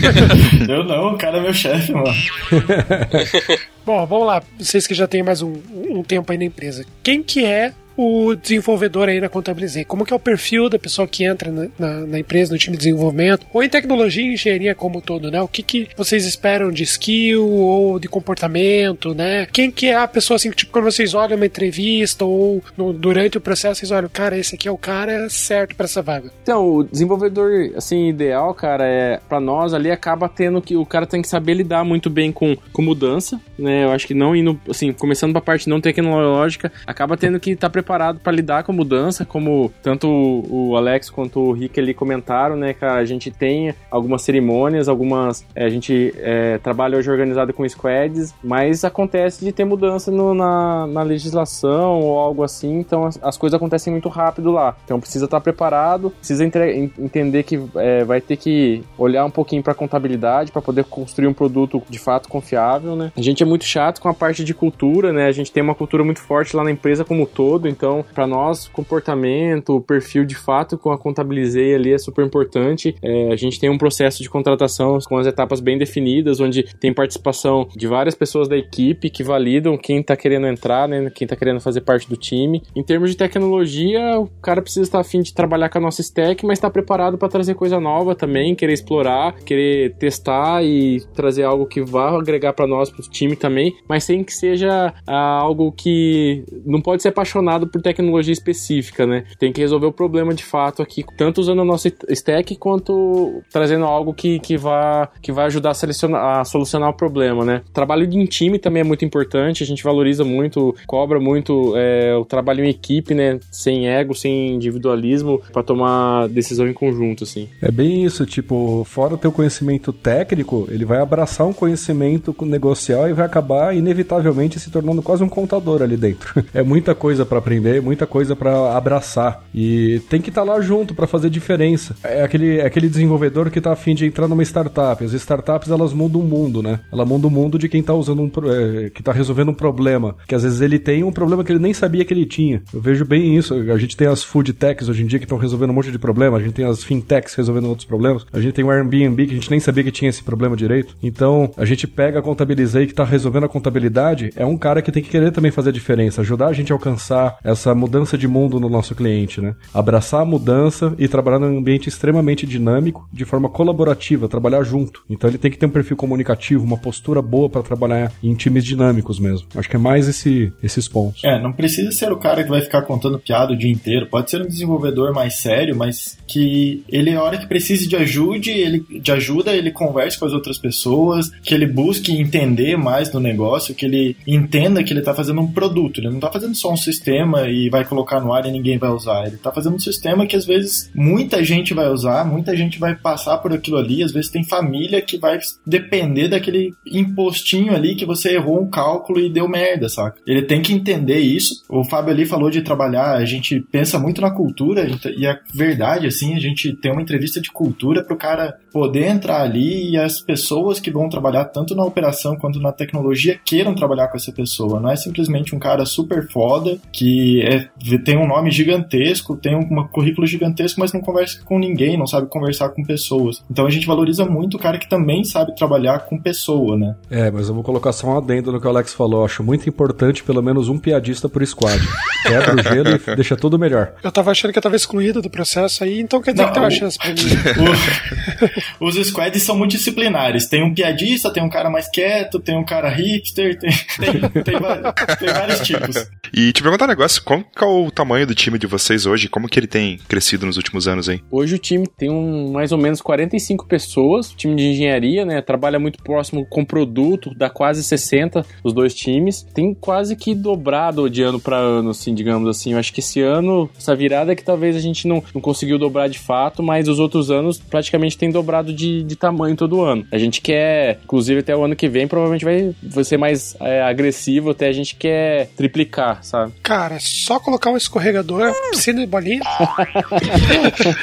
Speaker 10: eu não, o cara é meu chefe, mano.
Speaker 1: Bom, vamos lá. Vocês que já têm mais um, um tempo aí na empresa. Quem que é o desenvolvedor aí na Contabilizei? Como que é o perfil da pessoa que entra na, na, na, empresa, no time de desenvolvimento, ou em tecnologia e engenharia como um todo, né? O que, que vocês esperam de skill ou de comportamento, né? Quem que é a pessoa, assim, que, tipo, quando vocês olham uma entrevista ou no, durante o processo, vocês olham, cara, esse aqui é o cara certo para essa vaga?
Speaker 5: Então, o desenvolvedor, assim, ideal, cara, é para nós ali acaba tendo que o cara tem que saber lidar muito bem com, com mudança, né? Eu acho que não indo, assim, começando pra parte não tecnológica, acaba tendo que estar tá preparado preparado para lidar com a mudança, como tanto o Alex quanto o Rick ali comentaram, né, cara? A gente tem algumas cerimônias, algumas. É, a gente é, trabalha hoje organizado com squads, mas acontece de ter mudança no, na, na legislação ou algo assim, então as, as, coisas acontecem muito rápido lá. Então precisa estar preparado, precisa entre, entender que é, vai ter que olhar um pouquinho para contabilidade para poder construir um produto de fato confiável, né? A gente é muito chato com a parte de cultura, né? A gente tem uma cultura muito forte lá na empresa como um todo, então, para nós, comportamento, perfil de fato com a Contabilizei ali é super importante. É, a gente tem um processo de contratação com as etapas bem definidas, onde tem participação de várias pessoas da equipe que validam quem tá querendo entrar, né, quem tá querendo fazer parte do time. Em termos de tecnologia, o cara precisa estar afim de trabalhar com a nossa stack, mas está preparado para trazer coisa nova também, querer explorar, querer testar e trazer algo que vá agregar para nós, para o time também, mas sem que seja ah, algo que não pode ser apaixonado por tecnologia específica, né? Tem que resolver o problema de fato aqui, tanto usando a nossa stack quanto trazendo algo que, que, vá, que vai ajudar a, selecionar, a solucionar o problema, né? Trabalho em time também é muito importante, a gente valoriza muito, cobra muito é, o trabalho em equipe, né? Sem ego, sem individualismo, para tomar decisão em conjunto, assim.
Speaker 9: É bem isso, tipo, fora o teu conhecimento técnico, ele vai abraçar um conhecimento negocial e vai acabar inevitavelmente se tornando quase um contador ali dentro. É muita coisa para aprender muita coisa para abraçar. E tem que estar tá lá junto para fazer diferença. É aquele, é aquele desenvolvedor que tá afim de entrar numa startup. As startups, elas mudam o mundo, né? Ela muda o mundo de quem tá usando um, é, que tá resolvendo um problema. Que às vezes ele tem um problema que ele nem sabia que ele tinha. Eu vejo bem isso. A gente tem as food techs hoje em dia que estão resolvendo um monte de problema. A gente tem as fintechs resolvendo outros problemas. A gente tem o Airbnb que a gente nem sabia que tinha esse problema direito. Então, a gente pega a contabilizei que tá resolvendo a contabilidade. É um cara que tem que querer também fazer a diferença, ajudar a gente a alcançar essa mudança de mundo no nosso cliente, né? Abraçar a mudança e trabalhar num ambiente extremamente dinâmico, de forma colaborativa, trabalhar junto. Então ele tem que ter um perfil comunicativo, uma postura boa para trabalhar em times dinâmicos mesmo. Acho que é mais esse, esses pontos.
Speaker 10: É, não precisa ser o cara que vai ficar contando piada o dia inteiro. Pode ser um desenvolvedor mais sério, mas que ele, a hora que precise de ajuda, ele, de ajuda, ele converse com as outras pessoas, que ele busque entender mais do negócio, que ele entenda que ele está fazendo um produto. Ele não está fazendo só um sistema e vai colocar no ar e ninguém vai usar. Ele está fazendo um sistema que às vezes muita gente vai usar, muita gente vai passar por aquilo ali, às vezes tem família que vai depender daquele impostinho ali que você errou um cálculo e deu merda, saca? Ele tem que entender isso. O Fábio ali falou de trabalhar, a gente pensa muito na cultura e a verdade, assim, a gente tem uma entrevista de cultura pro cara poder entrar ali e as pessoas que vão trabalhar tanto na operação quanto na tecnologia queiram trabalhar com essa pessoa. Não é simplesmente um cara super foda que é, tem um nome gigantesco, tem um currículo gigantesco, mas não conversa com ninguém, não sabe conversar com pessoas. Então a gente valoriza muito o cara que também sabe trabalhar com pessoa, né?
Speaker 9: É, mas eu vou colocar só um adendo no que o Alex falou. Acho muito importante pelo menos um piadista por squad. Quebra o gelo e deixa tudo melhor.
Speaker 1: Eu tava achando que eu tava excluído do processo aí, então quer dizer não, que tem uma chance pra mim.
Speaker 10: O, os squads são multidisciplinares. Tem um piadista, tem um cara mais quieto, tem um cara hipster, tem, tem, tem, tem vários tipos.
Speaker 3: E te perguntar um negócio, qual é o tamanho do time de vocês hoje? Como que ele tem crescido nos últimos anos aí?
Speaker 5: Hoje o time tem um, mais ou menos 45 pessoas, time de engenharia, né? Trabalha muito próximo com produto, dá quase 60 os dois times. Tem quase que dobrado de ano para ano, assim, digamos assim. Eu acho que esse ano, essa virada é que talvez a gente não, não conseguiu dobrar de fato, mas os outros anos praticamente tem dobrado de, de tamanho todo ano. A gente quer, inclusive até o ano que vem, provavelmente vai, vai ser mais é, agressivo, até a gente quer triplicar, sabe?
Speaker 1: Cara, é só colocar um escorregador, piscina de bolinha.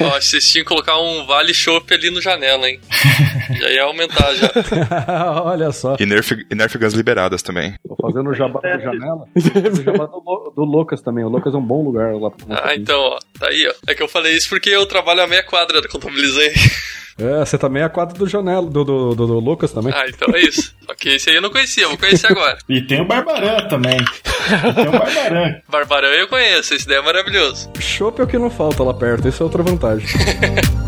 Speaker 2: Ó, vocês tinham que colocar um vale chopp ali no janela, hein? Já ia aumentar já.
Speaker 9: Olha só.
Speaker 3: E Nerf, e Nerf Guns liberadas também.
Speaker 9: Tô fazendo o jabá do janela. o jabá do, do Lucas também. O Lucas é um bom lugar lá pra
Speaker 2: Ah, então, ó. Tá aí, ó. É que eu falei isso porque eu trabalho a meia quadra, contabilizei.
Speaker 9: É, você também é a quadra do Janela, do, do, do, do, Lucas também.
Speaker 2: Ah, então é isso. ok, esse aí eu não conhecia, vou conhecer agora.
Speaker 10: e tem o Barbarã também. E tem o Barbarã.
Speaker 2: Barbarã eu conheço, esse daí é maravilhoso.
Speaker 9: Chopp é o que não falta lá perto, isso é outra vantagem.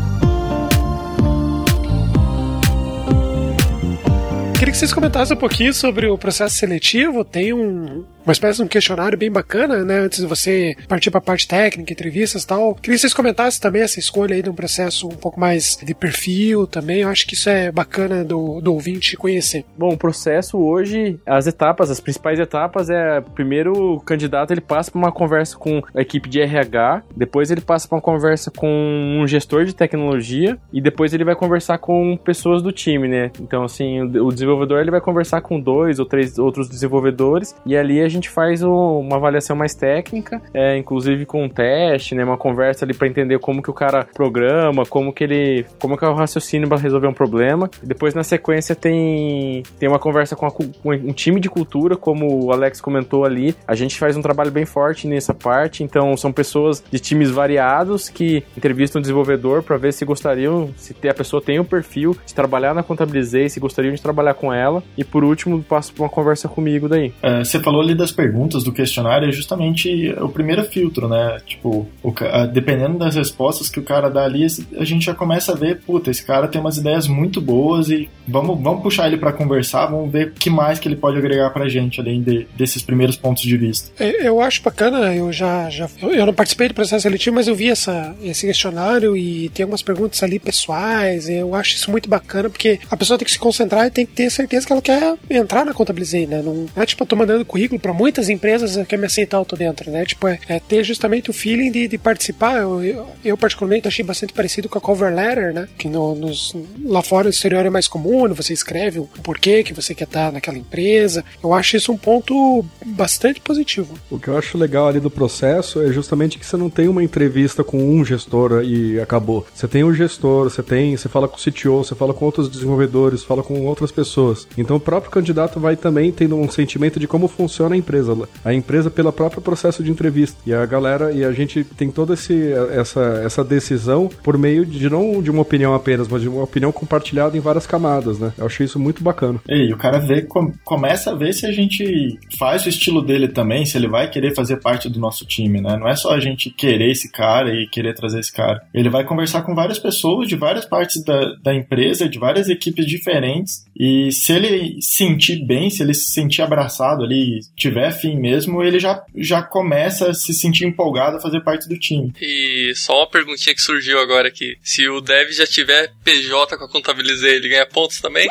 Speaker 1: Queria que vocês comentassem um pouquinho sobre o processo seletivo. Tem um, uma espécie de um questionário bem bacana, né? Antes de você partir para a parte técnica, entrevistas e tal. Queria que vocês comentassem também essa escolha aí de um processo um pouco mais de perfil também. Eu acho que isso é bacana do, do ouvinte conhecer.
Speaker 5: Bom, o processo hoje, as etapas, as principais etapas é primeiro o candidato ele passa por uma conversa com a equipe de RH, depois ele passa por uma conversa com um gestor de tecnologia e depois ele vai conversar com pessoas do time, né? Então assim, o desenvolvedor ele vai conversar com dois ou três outros desenvolvedores e ali a gente faz o, uma avaliação mais técnica, é, inclusive com um teste, né, uma conversa ali para entender como que o cara programa, como que ele, como que é o raciocínio para resolver um problema. Depois na sequência tem tem uma conversa com, a, com, um time de cultura, como o Alex comentou ali. A gente faz um trabalho bem forte nessa parte, então são pessoas de times variados que entrevistam o desenvolvedor para ver se gostariam, se a pessoa tem o um perfil de trabalhar na Contabilizei, se gostariam de trabalhar com ela. E por último, passo por uma conversa comigo daí.
Speaker 10: É, você falou ali das perguntas do questionário, é justamente o primeiro filtro, né? Tipo, o, dependendo das respostas que o cara dá ali, a gente já começa a ver, puta, esse cara tem umas ideias muito boas e vamos, vamos puxar ele para conversar, vamos ver o que mais que ele pode agregar pra gente, além de, desses primeiros pontos de vista.
Speaker 1: É, eu acho bacana, eu já, já eu não participei do processo seletivo, mas eu vi essa, esse questionário e tem algumas perguntas ali pessoais, eu acho isso muito bacana, porque a pessoa tem que se concentrar e tem que ter certeza que ela quer entrar na Contabilizei, né? Não é tipo, eu tô mandando currículo para muitas empresas que quer me aceitar, eu tô dentro, né? Tipo, é, é ter justamente o feeling de, de participar. Eu, eu, eu, particularmente, achei bastante parecido com a cover letter, né? Que no, nos, lá fora no exterior é mais comum, você escreve o porquê que você quer estar naquela empresa. Eu acho isso um ponto bastante positivo.
Speaker 9: O que eu acho legal ali do processo é justamente que você não tem uma entrevista com um gestor e acabou. Você tem um gestor, você tem, você fala com o CTO, você fala com outros desenvolvedores, fala com outras pessoas. Então o próprio candidato vai também tendo um sentimento de como funciona empresa, a empresa pelo próprio processo de entrevista. E a galera, e a gente tem toda essa, essa decisão por meio de não de uma opinião apenas, mas de uma opinião compartilhada em várias camadas, né? Eu achei isso muito bacana.
Speaker 10: E o cara vê, com, começa a ver se a gente faz o estilo dele também, se ele vai querer fazer parte do nosso time, né? Não é só a gente querer esse cara e querer trazer esse cara. Ele vai conversar com várias pessoas de várias partes da, da empresa, de várias equipes diferentes, e se ele sentir bem, se ele se sentir abraçado ali, tiver fim mesmo, ele já, já começa a se sentir empolgado a fazer parte do time.
Speaker 2: E só uma perguntinha que surgiu agora aqui. Se o Dev já tiver PJ com a Contabilizei, ele ganha pontos também?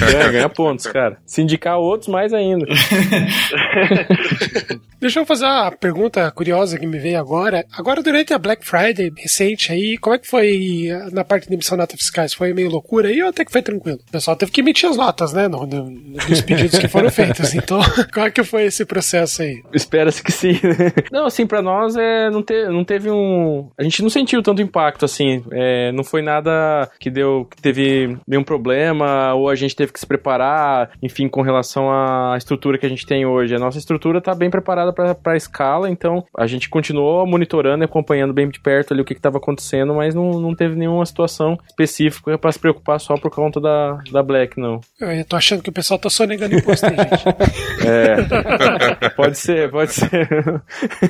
Speaker 5: ganha, ganha pontos, cara. Se indicar outros, mais ainda.
Speaker 1: Deixa eu fazer uma pergunta curiosa que me veio agora. Agora, durante a Black Friday recente aí, como é que foi na parte de emissão de notas fiscais? Foi meio loucura aí ou até que foi tranquilo? O pessoal teve que emitir as notas, né? No, no, nos pedidos que foram feitos. Então, qual é que foi esse processo aí?
Speaker 5: Espera-se que sim, né? Não, assim, pra nós é, não, te, não teve um. A gente não sentiu tanto impacto, assim. É, não foi nada que deu. que teve nenhum problema, ou a gente teve que se preparar, enfim, com relação à estrutura que a gente tem hoje. A nossa estrutura tá bem preparada para a escala, então a gente continuou monitorando e acompanhando bem de perto ali o que estava acontecendo, mas não, não teve nenhuma situação específica para se preocupar só por conta da, da Black, não.
Speaker 1: Eu tô achando que o pessoal tá sonegando imposto, hein, gente?
Speaker 5: é. pode ser, pode ser.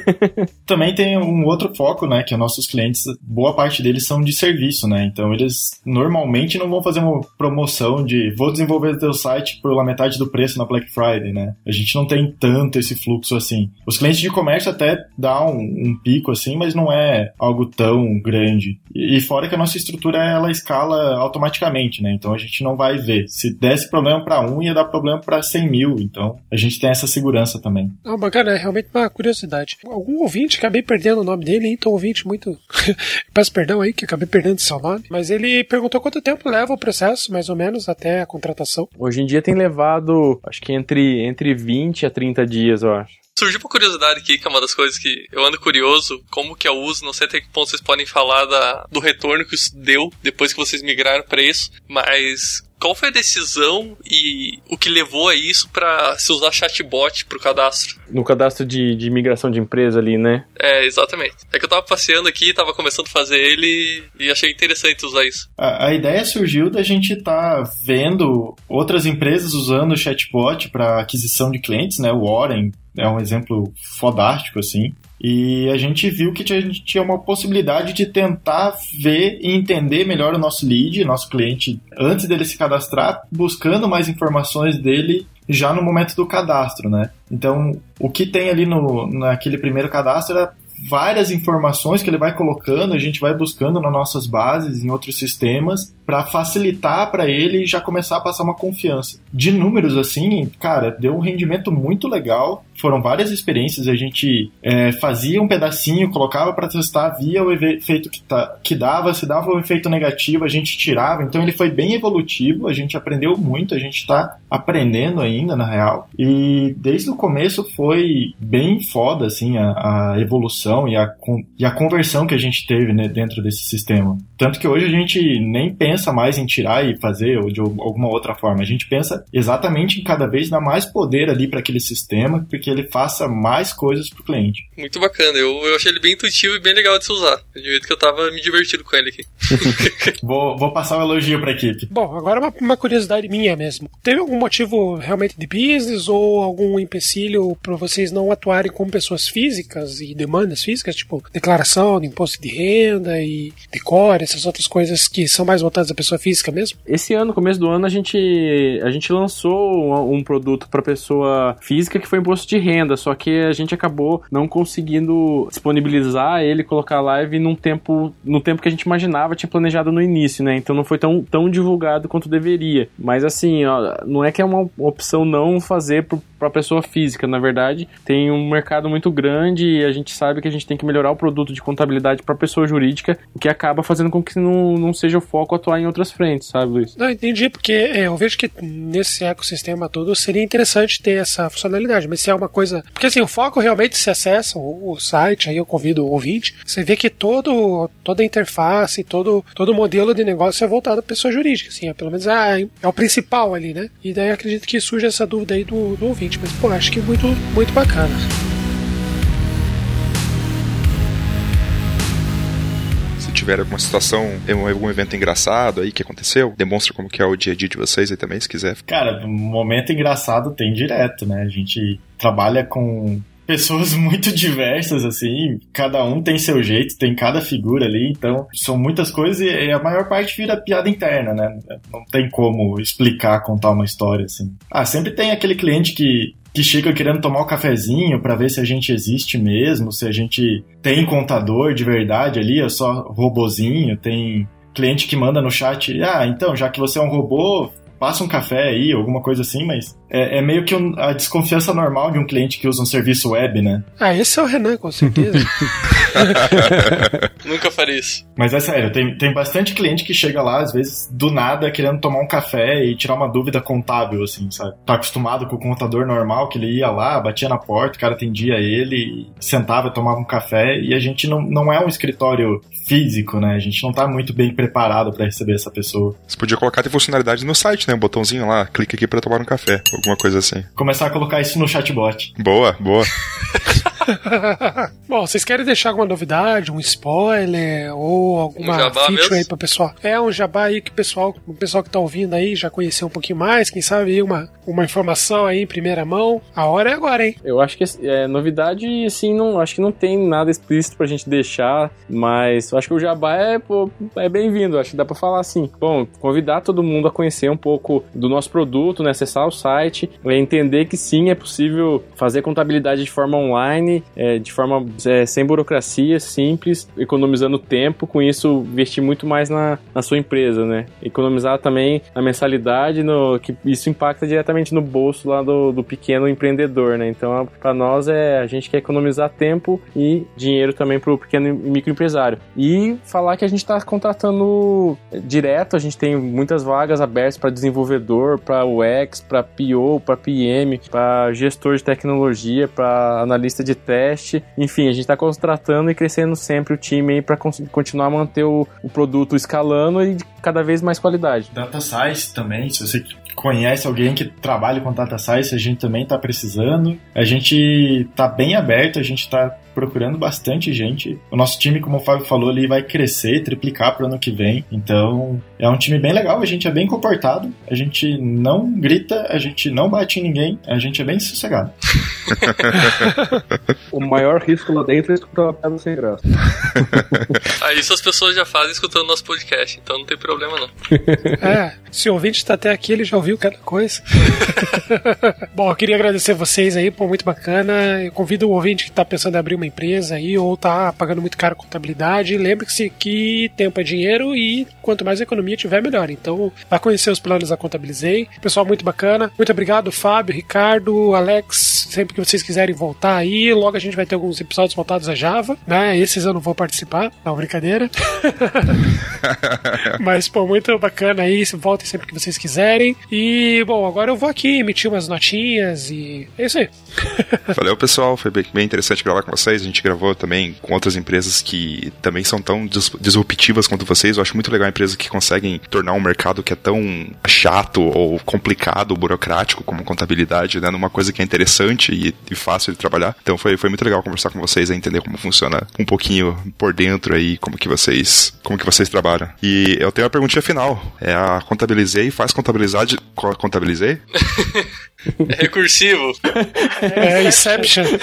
Speaker 10: Também tem um outro foco, né, que nossos clientes, boa parte deles são de serviço, né? Então eles normalmente não vão fazer uma promoção de vou desenvolver teu site pela metade do preço na Black Friday, né? A gente não tem tanto esse fluxo assim. Os clientes de comércio até dá um, um pico assim, mas não é algo tão grande. E, e, fora que a nossa estrutura ela escala automaticamente, né? Então a gente não vai ver. Se desse problema para um, ia dar problema para 100 mil. Então a gente tem essa segurança também.
Speaker 1: Não, bacana, é realmente uma curiosidade. Algum ouvinte, acabei perdendo o nome dele, então ouvinte muito. Peço perdão aí que acabei perdendo seu nome. Mas ele perguntou quanto tempo leva o processo, mais ou menos, até a contratação.
Speaker 5: Hoje em dia tem levado, acho que entre, entre 20 a 30 dias, eu acho.
Speaker 2: Surgiu uma curiosidade aqui, que é uma das coisas que eu ando curioso, como que é o uso, não sei até que ponto vocês podem falar da, do retorno que isso deu depois que vocês migraram para isso, mas qual foi a decisão e o que levou a isso para se usar chatbot pro cadastro?
Speaker 5: No cadastro de, de migração de empresa ali, né?
Speaker 2: É, exatamente. É que eu tava passeando aqui, tava começando a fazer ele e achei interessante usar isso.
Speaker 10: A, a ideia surgiu da gente estar tá vendo outras empresas usando o chatbot para aquisição de clientes, né? O Warren é um exemplo fodástico, assim. E a gente viu que a gente tinha uma possibilidade de tentar ver e entender melhor o nosso lead, nosso cliente, antes dele se cadastrar, buscando mais informações dele já no momento do cadastro, né? Então, o que tem ali no, naquele primeiro cadastro era várias informações que ele vai colocando, a gente vai buscando nas nossas bases, em outros sistemas, para facilitar para ele já começar a passar uma confiança. De números assim, cara, deu um rendimento muito legal. Foram várias experiências, a gente é, fazia um pedacinho, colocava para testar, via o efeito que, tá, que dava, se dava o efeito negativo, a gente tirava. Então ele foi bem evolutivo, a gente aprendeu muito, a gente está aprendendo ainda, na real. E desde o começo foi bem foda, assim, a, a evolução e a, e a conversão que a gente teve né, dentro desse sistema. Tanto que hoje a gente nem pensa mais em tirar e fazer ou de alguma outra forma. A gente pensa exatamente em cada vez dar mais poder ali para aquele sistema, porque ele faça mais coisas para o cliente.
Speaker 2: Muito bacana. Eu, eu achei ele bem intuitivo e bem legal de se usar. Admito que eu tava me divertindo com ele aqui.
Speaker 10: vou, vou passar um elogio para a equipe.
Speaker 1: Bom, agora uma, uma curiosidade minha mesmo. Teve algum motivo realmente de business ou algum empecilho para vocês não atuarem como pessoas físicas e demandas físicas, tipo declaração de imposto de renda e decore, essas outras coisas que são mais voltadas à pessoa física mesmo?
Speaker 5: Esse ano, começo do ano, a gente, a gente lançou um, um produto para pessoa física que foi imposto de renda, só que a gente acabou não conseguindo disponibilizar ele, colocar live num tempo, no tempo que a gente imaginava, tinha planejado no início, né? Então não foi tão, tão divulgado quanto deveria. Mas assim, ó, não é que é uma opção não fazer para pessoa física, na verdade, tem um mercado muito grande e a gente sabe que a gente tem que melhorar o produto de contabilidade para pessoa jurídica, o que acaba fazendo com que não, não seja o foco atuar em outras frentes, sabe, Luiz?
Speaker 1: Não, entendi, porque é, eu vejo que nesse ecossistema todo seria interessante ter essa funcionalidade, mas se é uma coisa. Porque assim, o foco realmente se acessa o, o site, aí eu convido o ouvinte, você vê que todo, toda a interface, todo, todo modelo de negócio é voltado à pessoa jurídica, assim, é, pelo menos é, é o principal ali, né? E daí acredito que surge essa dúvida aí do, do ouvinte, mas pô, acho que muito, muito bacana.
Speaker 3: Tiver alguma situação, algum evento engraçado aí que aconteceu, demonstra como que é o dia a dia de vocês aí também, se quiser.
Speaker 10: Cara, momento engraçado tem direto, né? A gente trabalha com pessoas muito diversas, assim, cada um tem seu jeito, tem cada figura ali, então são muitas coisas e a maior parte vira piada interna, né? Não tem como explicar, contar uma história, assim. Ah, sempre tem aquele cliente que que chega querendo tomar o um cafezinho para ver se a gente existe mesmo, se a gente tem contador de verdade ali, é só robozinho, tem cliente que manda no chat, ah, então, já que você é um robô, passa um café aí, alguma coisa assim, mas é, é meio que um, a desconfiança normal de um cliente que usa um serviço web, né?
Speaker 1: Ah, esse é o Renan, com certeza.
Speaker 2: Nunca faria isso.
Speaker 10: Mas é sério, tem, tem bastante cliente que chega lá, às vezes, do nada, querendo tomar um café e tirar uma dúvida contábil, assim, sabe? Tá acostumado com o contador normal, que ele ia lá, batia na porta, o cara atendia ele, sentava, tomava um café, e a gente não, não é um escritório físico, né? A gente não tá muito bem preparado para receber essa pessoa.
Speaker 3: Você podia colocar de funcionalidade no site, né? Um botãozinho lá, clica aqui para tomar um café, alguma coisa assim.
Speaker 10: Começar a colocar isso no chatbot.
Speaker 3: Boa, boa.
Speaker 1: Bom, vocês querem deixar alguma novidade, um spoiler ou alguma
Speaker 2: Um jabá
Speaker 1: feature
Speaker 2: mesmo?
Speaker 1: aí pro pessoal? É um jabá aí que o pessoal, o pessoal que tá ouvindo aí já conheceu um pouquinho mais, quem sabe aí uma, uma informação aí em primeira mão. A hora é agora, hein?
Speaker 5: Eu acho que é, novidade, assim, não, acho que não tem nada explícito pra gente deixar, mas eu acho que o Jabá é, pô, é bem-vindo, acho que dá pra falar assim. Bom, convidar todo mundo a conhecer um pouco do nosso produto, né, acessar o site, é, entender que sim, é possível fazer contabilidade de forma online, é, de forma é, sem burocracia, simples, economizando tempo, com isso investir muito mais na, na sua empresa, né? Economizar também na mensalidade, no, que isso impacta diretamente no bolso lá do, do pequeno empreendedor, né? Então, para nós é a gente quer economizar tempo e dinheiro também para o pequeno e microempresário. E falar que a gente está contratando direto, a gente tem muitas vagas abertas para desenvolvedor, para UX, para PO, para PM, para gestor de tecnologia, para analista de teste. Enfim, a gente está contratando e crescendo sempre o time para continuar a manter o, o produto escalando e cada vez mais qualidade.
Speaker 10: Data Science também, se você conhece alguém que trabalha com Data Science, a gente também está precisando. A gente está bem aberto, a gente está procurando bastante gente. O nosso time, como o Fábio falou, ele vai crescer, triplicar para o ano que vem. Então, é um time bem legal, a gente é bem comportado, a gente não grita, a gente não bate em ninguém, a gente é bem sossegado.
Speaker 9: o maior risco lá dentro é escutar uma piada sem graça.
Speaker 2: Aí isso as pessoas já fazem escutando nosso podcast, então não tem problema não.
Speaker 1: É, se o ouvinte está até aqui, ele já ouviu cada coisa. Bom, eu queria agradecer vocês aí, pô, muito bacana. Eu convido o ouvinte que está pensando em abrir uma empresa aí ou tá pagando muito caro contabilidade. Lembre-se que tempo é dinheiro e quanto mais economia tiver, melhor. Então, vá conhecer os planos da Contabilizei. Pessoal, muito bacana. Muito obrigado, Fábio, Ricardo, Alex. Sempre que vocês quiserem voltar aí, logo a gente vai ter alguns episódios voltados a Java, né? Esses eu não vou participar, não, brincadeira. Mas, pô, muito bacana aí. Voltem sempre que vocês quiserem. E, bom, agora eu vou aqui emitir umas notinhas e é isso aí.
Speaker 3: Valeu, pessoal. Foi bem interessante gravar com vocês. A gente gravou também com outras empresas que também são tão dis disruptivas quanto vocês. Eu acho muito legal a empresa que conseguem tornar um mercado que é tão chato ou complicado, burocrático como contabilidade, né, numa coisa que é interessante e, e fácil de trabalhar. Então foi, foi muito legal conversar com vocês, a entender como funciona um pouquinho por dentro aí, como que vocês, como que vocês trabalham. E eu tenho uma perguntinha final. É a contabilizei, faz contabilidade, contabilizei?
Speaker 2: É recursivo.
Speaker 1: É Inception.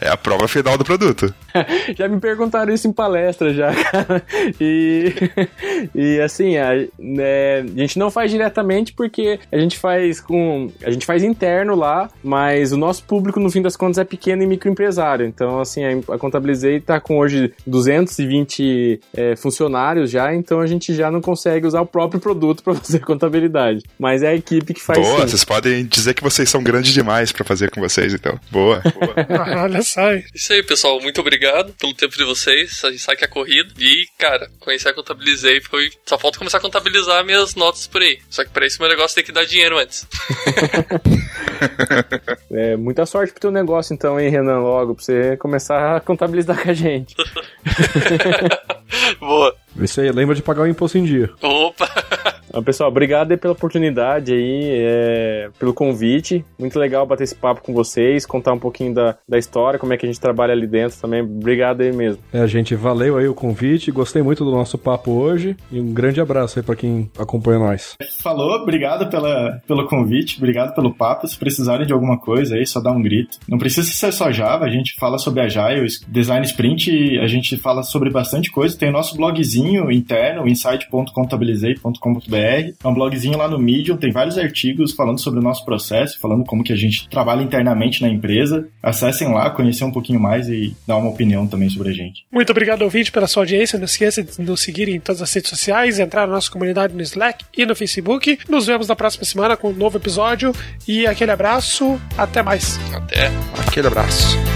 Speaker 3: É a prova final do produto.
Speaker 5: já me perguntaram isso em palestra já, cara. E, e assim, a, né, a gente não faz diretamente porque a gente faz com. A gente faz interno lá, mas o nosso público, no fim das contas, é pequeno e microempresário. Então, assim, a, a Contabilizei tá com hoje 220 é, funcionários já, então a gente já não consegue usar o próprio produto para fazer contabilidade. Mas é a equipe que faz
Speaker 3: Boa,
Speaker 5: sim.
Speaker 3: Vocês podem dizer que vocês são grandes demais para fazer com vocês, então. Boa. boa.
Speaker 1: Olha só.
Speaker 2: Isso aí, pessoal. Muito obrigado pelo tempo de vocês. A gente sabe que é corrido. E, cara, conhecer a Contabilizei foi. Só falta começar a contabilizar minhas notas por aí. Só que pra isso meu negócio tem que dar dinheiro antes.
Speaker 5: É, muita sorte pro teu negócio então, hein, Renan, logo, pra você começar a contabilizar com a gente.
Speaker 2: Boa.
Speaker 9: Isso aí, lembra de pagar o imposto em dia.
Speaker 2: Opa!
Speaker 5: Então, pessoal, obrigado aí pela oportunidade aí, é, pelo convite. Muito legal bater esse papo com vocês, contar um pouquinho da, da história, como é que a gente trabalha ali dentro também. Obrigado aí mesmo.
Speaker 9: É, gente, valeu aí o convite, gostei muito do nosso papo hoje e um grande abraço aí pra quem acompanha nós.
Speaker 10: Falou, obrigado pela, pelo convite, obrigado pelo papo. Se precisarem de alguma coisa aí, só dá um grito. Não precisa ser só Java, a gente fala sobre Agile, Design Sprint, a gente fala sobre bastante coisa. Tem o nosso blogzinho interno, insight.contabilizei.com.br. É um blogzinho lá no Medium, tem vários artigos falando sobre o nosso processo, falando como que a gente trabalha internamente na empresa. Acessem lá, conhecer um pouquinho mais e dar uma opinião também sobre a gente.
Speaker 1: Muito obrigado, ouvinte, pela sua audiência. Não esqueça de nos seguir em todas as redes sociais, entrar na nossa comunidade no Slack e no Facebook. Nos vemos na próxima semana com um novo episódio. E aquele abraço. Até mais.
Speaker 2: Até.
Speaker 3: Aquele abraço.